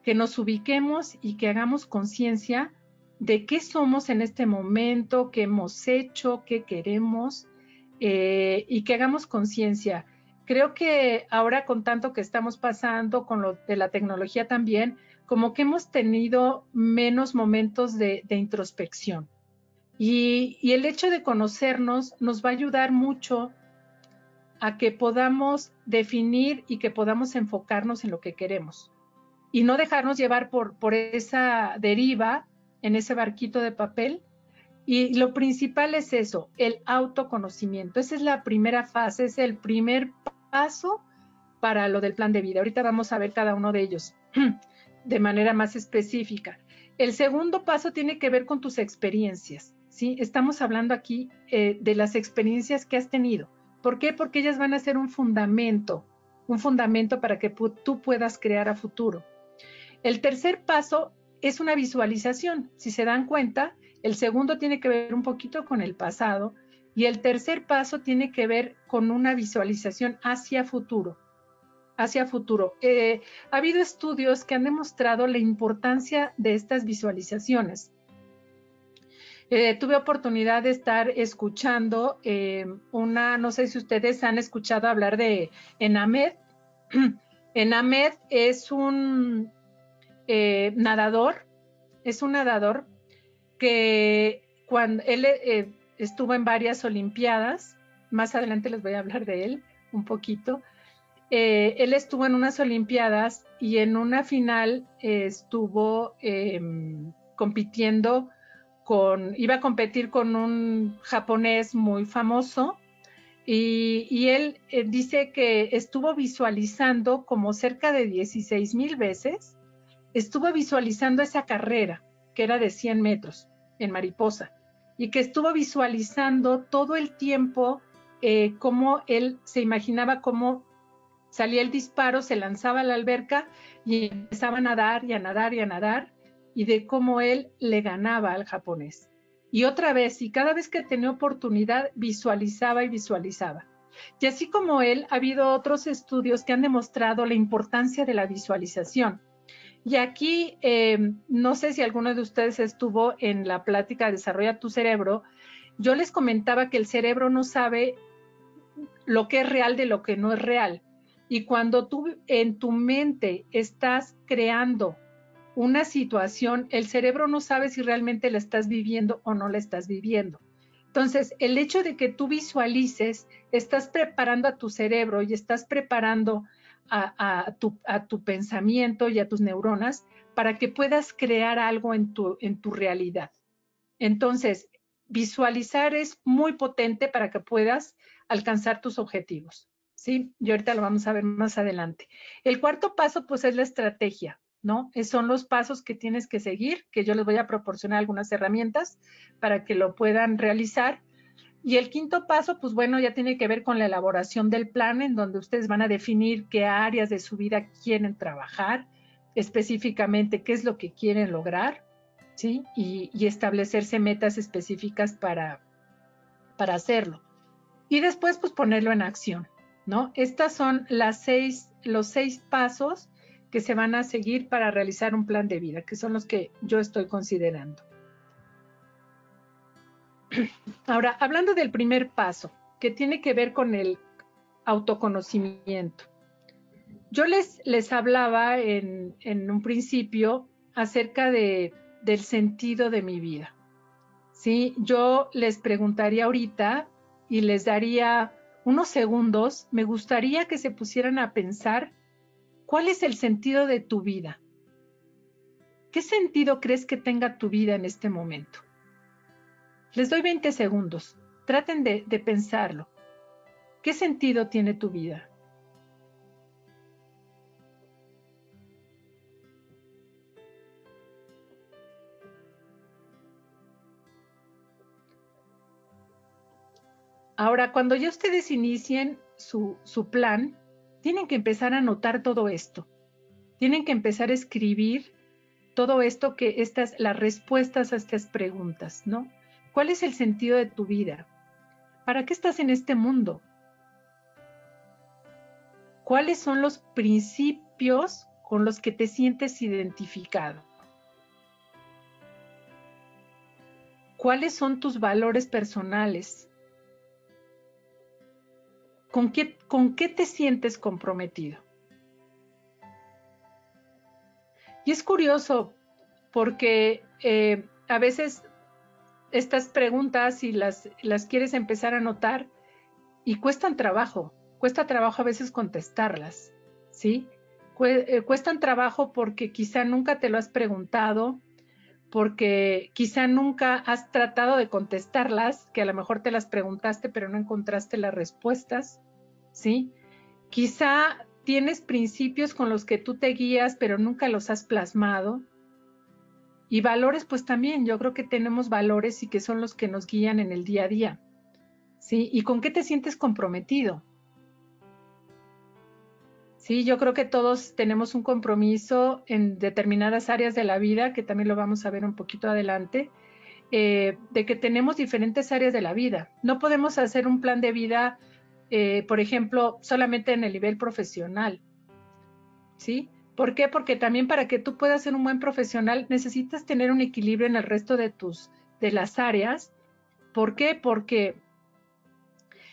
que nos ubiquemos y que hagamos conciencia de qué somos en este momento, qué hemos hecho, qué queremos eh, y que hagamos conciencia. Creo que ahora con tanto que estamos pasando, con lo de la tecnología también, como que hemos tenido menos momentos de, introspección. Y, el hecho de conocernos nos va a ayudar mucho a que podamos definir y que podamos enfocarnos en lo que queremos y no dejarnos llevar por, por esa deriva en ese barquito de papel. Y lo principal es eso, el autoconocimiento. Esa es la primera fase, es el primer paso para lo del plan de vida. Ahorita vamos a ver cada uno de ellos de manera más específica. El segundo paso tiene que ver con tus experiencias. Estamos hablando aquí eh, de las experiencias que has tenido. ¿Por qué? Porque ellas van a ser un fundamento, un fundamento para que tú puedas crear a futuro. El tercer paso es una visualización. Si se dan cuenta, el segundo tiene que ver un poquito con el pasado y el tercer paso tiene que ver con una visualización hacia futuro. Hacia futuro. Eh, ha habido estudios que han demostrado la importancia de estas visualizaciones. Eh, tuve oportunidad de estar escuchando eh, una, no sé si ustedes han escuchado hablar de Enamed. Enamed es un eh, nadador, es un nadador que cuando él estuvo en varias Olimpiadas, más adelante les voy a hablar de él un poquito, él estuvo en unas Olimpiadas y en una final estuvo em, compitiendo iba a competir con un japonés muy famoso y, él dice que estuvo visualizando como cerca de 16 mil veces estuvo visualizando esa carrera, que era de 100 metros en mariposa, y que estuvo visualizando todo el tiempo eh, cómo él se imaginaba cómo salía el disparo, se lanzaba a la alberca y empezaba a nadar y a nadar y a nadar, y de cómo él le ganaba al japonés. Y otra vez, y cada vez que tenía oportunidad, visualizaba y visualizaba. Y así como él, ha habido otros estudios que han demostrado la importancia de la visualización. Y aquí, eh, no sé si alguno de ustedes estuvo en la plática Desarrolla tu cerebro, yo les comentaba que el cerebro no sabe lo que es real de lo que no es real. Y cuando tú en tu mente estás creando una situación, el cerebro no sabe si realmente la estás viviendo o no la estás viviendo. Entonces, el hecho de que tú visualices, estás preparando a tu cerebro y estás preparando a, tu, pensamiento y a tus neuronas para que puedas crear algo en tu, en tu realidad. Entonces, visualizar es muy potente para que puedas alcanzar tus objetivos. ¿sí? Y ahorita lo vamos a ver más adelante. El cuarto paso, pues, es la estrategia, ¿no? son los pasos que tienes que seguir, que yo les voy a proporcionar algunas herramientas para que lo puedan realizar y el quinto paso, pues bueno, ya tiene que ver con la elaboración del plan, en donde ustedes van a definir qué áreas de su vida quieren trabajar, específicamente qué es lo que quieren lograr, ¿sí? Y, establecerse metas específicas para, para hacerlo. Y después, pues ponerlo en acción, ¿no? Estas son las seis, los seis pasos que se van a seguir para realizar un plan de vida, que son los que yo estoy considerando. Ahora, hablando del primer paso, que tiene que ver con el autoconocimiento. Yo les, les hablaba en, un principio acerca de, del sentido de mi vida. ¿sí? Yo les preguntaría ahorita y les daría unos segundos, me gustaría que se pusieran a pensar cuál es el sentido de tu vida. ¿Qué sentido crees que tenga tu vida en este momento? Les doy 20 segundos. Traten de, pensarlo. ¿Qué sentido tiene tu vida? Ahora, cuando ya ustedes inicien su, su, plan, tienen que empezar a notar todo esto. Tienen que empezar a escribir todo esto que estas, las respuestas a estas preguntas, ¿no? ¿Cuál es el sentido de tu vida? ¿Para qué estás en este mundo? ¿Cuáles son los principios con los que te sientes identificado? ¿Cuáles son tus valores personales? ¿Con qué, con qué te sientes comprometido? Y es curioso porque eh, a veces estas preguntas y las, las quieres empezar a notar y cuestan trabajo, cuesta trabajo a veces contestarlas, ¿sí? Eh, cuestan trabajo porque quizá nunca te lo has preguntado, porque quizá nunca has tratado de contestarlas, que a lo mejor te las preguntaste pero no encontraste las respuestas, ¿sí? Quizá tienes principios con los que tú te guías pero nunca los has plasmado. Y valores, pues también, yo creo que tenemos valores y que son los que nos guían en el día a día. ¿Sí? ¿Y con qué te sientes comprometido? Sí, yo creo que todos tenemos un compromiso en determinadas áreas de la vida, que también lo vamos a ver un poquito adelante, eh, de que tenemos diferentes áreas de la vida. No podemos hacer un plan de vida, eh, por ejemplo, solamente en el nivel profesional. ¿Sí? ¿Por qué? Porque también para que tú puedas ser un buen profesional necesitas tener un equilibrio en el resto de tus de las áreas. ¿Por qué? Porque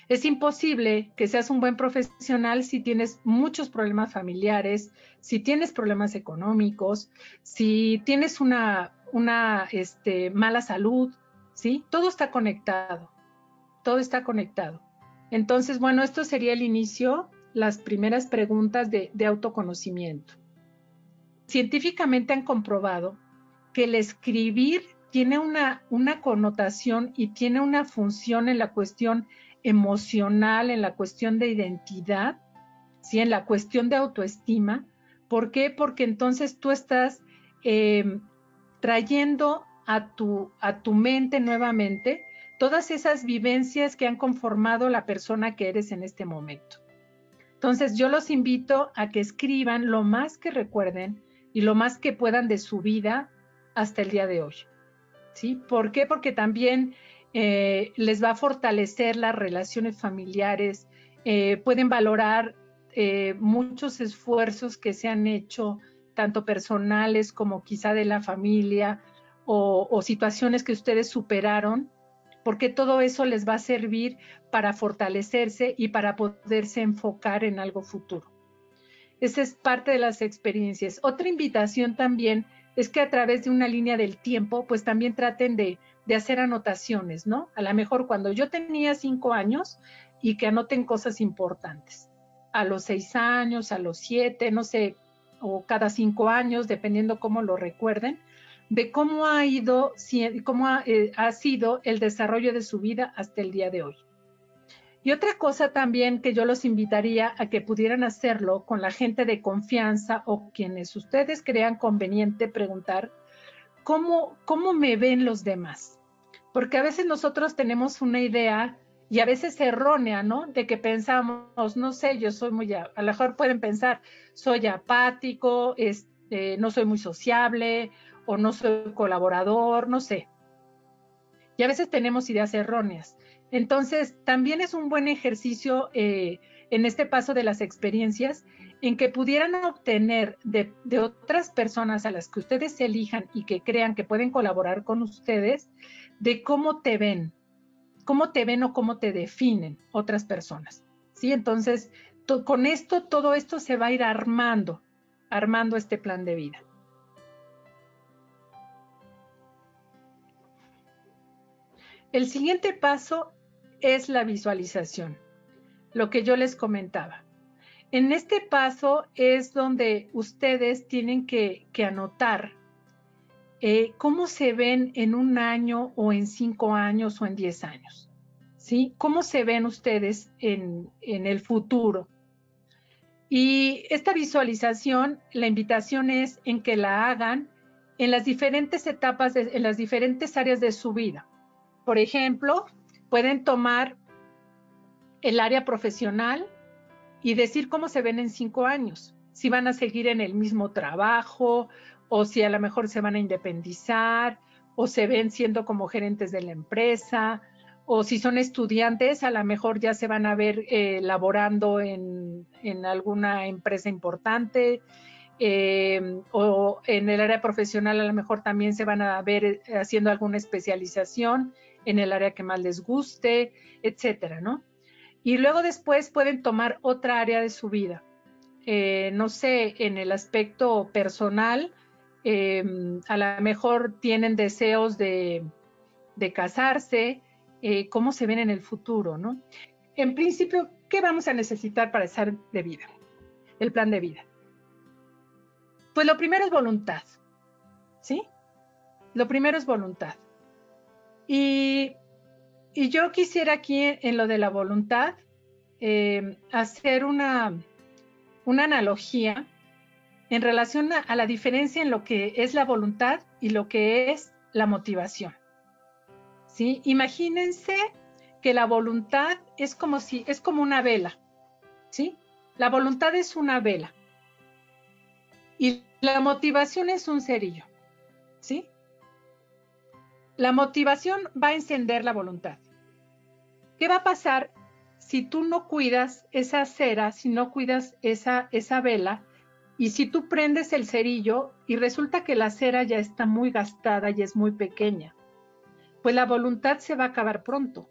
es imposible que seas un buen profesional si tienes muchos problemas familiares, si tienes problemas económicos, si tienes una, una este, mala salud, ¿sí? Todo está conectado, todo está conectado. Entonces, bueno, esto sería el inicio, las primeras preguntas de, de autoconocimiento. Científicamente han comprobado que el escribir tiene una, una connotación y tiene una función en la cuestión emocional, en la cuestión de identidad, ¿sí? en la cuestión de autoestima. ¿Por qué? Porque entonces tú estás em, trayendo a tu, a tu mente nuevamente todas esas vivencias que han conformado la persona que eres en este momento. Entonces yo los invito a que escriban lo más que recuerden y lo más que puedan de su vida hasta el día de hoy. ¿Sí? ¿Por qué? Porque también eh, les va a fortalecer las relaciones familiares, eh, pueden valorar eh, muchos esfuerzos que se han hecho, tanto personales como quizá de la familia o, o situaciones que ustedes superaron, porque todo eso les va a servir para fortalecerse y para poderse enfocar en algo futuro. Esa es parte de las experiencias. Otra invitación también es que a través de una línea del tiempo, pues también traten de de hacer anotaciones, ¿no? A lo mejor cuando yo tenía cinco años y que anoten cosas importantes. A los seis años, a los siete, no sé, o cada cinco años, dependiendo cómo lo recuerden, de cómo ha ido, cómo ha, eh, ha sido el desarrollo de su vida hasta el día de hoy. Y otra cosa también que yo los invitaría a que pudieran hacerlo con la gente de confianza o quienes ustedes crean conveniente preguntar, ¿cómo, cómo me ven los demás? Porque a veces nosotros tenemos una idea y a veces errónea, ¿no? De que pensamos, no sé, yo soy muy, a lo mejor pueden pensar, soy apático, este, no soy muy sociable o no soy colaborador, no sé. Y a veces tenemos ideas erróneas. Entonces, también es un buen ejercicio eh, en este paso de las experiencias en que pudieran obtener de, de, otras personas a las que ustedes elijan y que crean que pueden colaborar con ustedes, de cómo te ven, cómo te ven o cómo te definen otras personas. ¿sí? Entonces, con esto, todo esto se va a ir armando, armando este plan de vida. El siguiente paso es la visualización, lo que yo les comentaba. En este paso es donde ustedes tienen que, anotar eh, cómo se ven en un año o en cinco años o en diez años. ¿Sí? ¿Cómo se ven ustedes en, el futuro? Y esta visualización, la invitación es en que la hagan en las diferentes etapas, en las diferentes áreas de su vida. Por ejemplo, pueden tomar el área profesional y decir cómo se ven en cinco años, si van a seguir en el mismo trabajo o si a lo mejor se van a independizar, o se ven siendo como gerentes de la empresa, o si son estudiantes, a lo mejor ya se van a ver eh, laborando en, alguna empresa importante eh, o en el área profesional a lo mejor también se van a ver eh, haciendo alguna especialización en el área que más les guste, etcétera, ¿no? Y luego después pueden tomar otra área de su vida. no sé, en el aspecto personal, a lo mejor tienen deseos de, de casarse, eh, cómo se ven en el futuro, ¿no? En principio, ¿qué vamos a necesitar para estar de vida? El plan de vida. Pues lo primero es voluntad, ¿sí? Lo primero es voluntad. Y, yo quisiera aquí en, lo de la voluntad eh, hacer una, una analogía en relación a la diferencia en lo que es la voluntad y lo que es la motivación. ¿sí? Imagínense que la voluntad es como si, es como una vela, ¿sí? La voluntad es una vela y la motivación es un cerillo, ¿sí? La motivación va a encender la voluntad. ¿Qué va a pasar si tú no cuidas esa cera, si no cuidas esa, esa vela, y si tú prendes el cerillo y resulta que la cera ya está muy gastada y es muy pequeña? pues la voluntad se va a acabar pronto,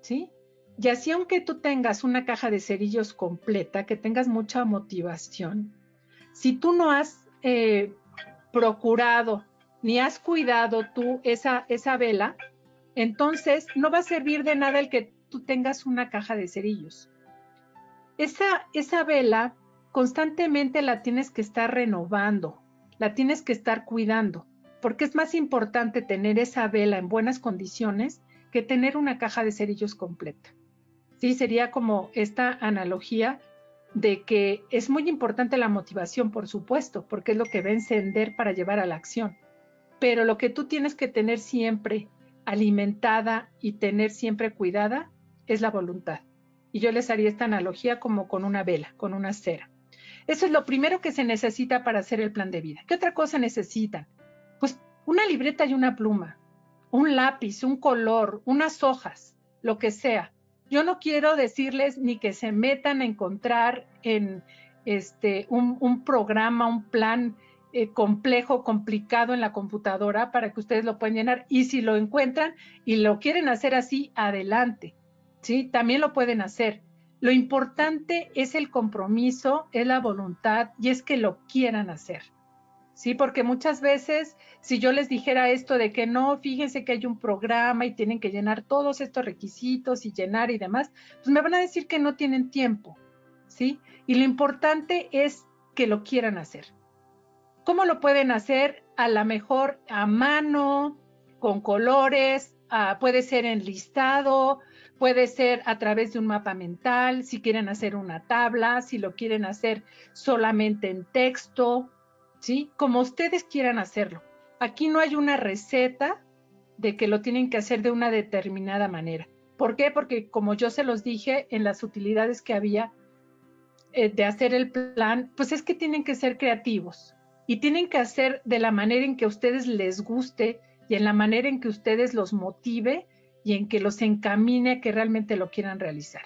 ¿sí? Y así aunque tú tengas una caja de cerillos completa, que tengas mucha motivación, si tú no has eh, procurado ni has cuidado tú esa, esa vela, entonces no va a servir de nada el que tú tengas una caja de cerillos. Esa, esa vela constantemente la tienes que estar renovando, la tienes que estar cuidando porque es más importante tener esa vela en buenas condiciones que tener una caja de cerillos completa. Sí, sería como esta analogía de que es muy importante la motivación, por supuesto, porque es lo que va a encender para llevar a la acción. Pero lo que tú tienes que tener siempre alimentada y tener siempre cuidada es la voluntad. Y yo les haría esta analogía como con una vela, con una cera. Eso es lo primero que se necesita para hacer el plan de vida. ¿Qué otra cosa necesitan? Pues una libreta y una pluma, un lápiz, un color, unas hojas, lo que sea. Yo no quiero decirles ni que se metan a encontrar en este, un, programa, un plan eh, complejo, complicado en la computadora para que ustedes lo puedan llenar. Y si lo encuentran y lo quieren hacer así, adelante. ¿sí? También lo pueden hacer. Lo importante es el compromiso, es la voluntad y es que lo quieran hacer. ¿sí? Porque muchas veces, si yo les dijera esto de que no, fíjense que hay un programa y tienen que llenar todos estos requisitos y llenar y demás, pues me van a decir que no tienen tiempo, ¿sí? Y lo importante es que lo quieran hacer. ¿Cómo lo pueden hacer? A lo mejor a mano, con colores, puede ser en listado, puede ser a través de un mapa mental, si quieren hacer una tabla, si lo quieren hacer solamente en texto, ¿sí? Como ustedes quieran hacerlo. Aquí no hay una receta de que lo tienen que hacer de una determinada manera. ¿Por qué? Porque como yo se los dije en las utilidades que había eh, de hacer el plan, pues es que tienen que ser creativos y tienen que hacer de la manera en que a ustedes les guste y en la manera en que ustedes los motive y en que los encamine a que realmente lo quieran realizar.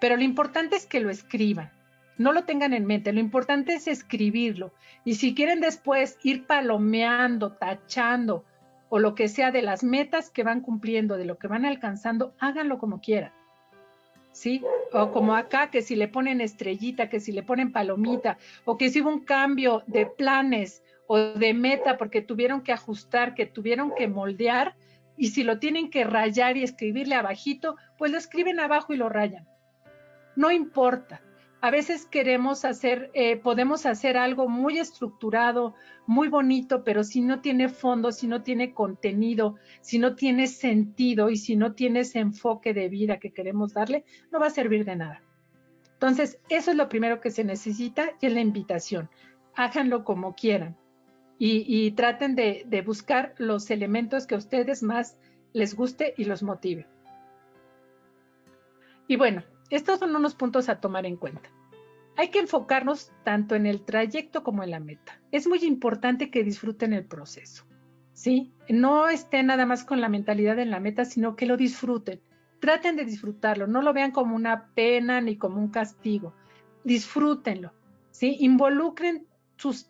Pero lo importante es que lo escriban no lo tengan en mente, lo importante es escribirlo. Y si quieren después ir palomeando, tachando o lo que sea de las metas que van cumpliendo, de lo que van alcanzando, háganlo como quieran. ¿Sí? O como acá, que si le ponen estrellita, que si le ponen palomita, o que si hubo un cambio de planes o de meta porque tuvieron que ajustar, que tuvieron que moldear, y si lo tienen que rayar y escribirle abajito, pues lo escriben abajo y lo rayan. No importa, a veces queremos hacer, eh, podemos hacer algo muy estructurado, muy bonito, pero si no tiene fondo, si no tiene contenido, si no tiene sentido y si no tiene ese enfoque de vida que queremos darle, no va a servir de nada. Entonces, eso es lo primero que se necesita y es la invitación. Háganlo como quieran y, traten de, de buscar los elementos que a ustedes más les guste y los motive. Y bueno, estos son unos puntos a tomar en cuenta. Hay que enfocarnos tanto en el trayecto como en la meta. Es muy importante que disfruten el proceso. ¿sí? No estén nada más con la mentalidad en la meta, sino que lo disfruten. Traten de disfrutarlo, no lo vean como una pena ni como un castigo. Disfrútenlo, ¿sí? Involucren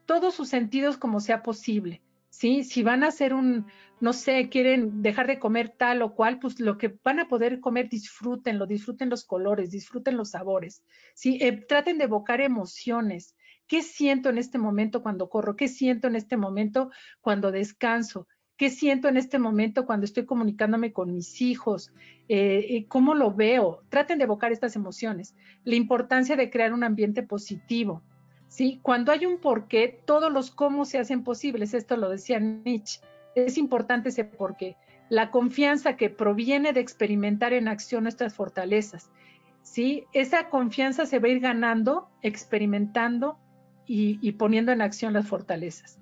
todos sus sentidos como sea posible. ¿Sí? Si van a hacer un, no sé, quieren dejar de comer tal o cual, pues lo que van a poder comer, disfrútenlo, disfruten los colores, disfruten los sabores, ¿sí? Eh, traten de evocar emociones. ¿Qué siento en este momento cuando corro? ¿Qué siento en este momento cuando descanso? ¿Qué siento en este momento cuando estoy comunicándome con mis hijos? Eh, eh, ¿Cómo lo veo? Traten de evocar estas emociones. La importancia de crear un ambiente positivo. ¿sí? Cuando hay un porqué, todos los cómo se hacen posibles, esto lo decía Nietzsche, es importante ese porqué. La confianza que proviene de experimentar en acción nuestras fortalezas, ¿sí? Esa confianza se va a ir ganando, experimentando y, y poniendo en acción las fortalezas.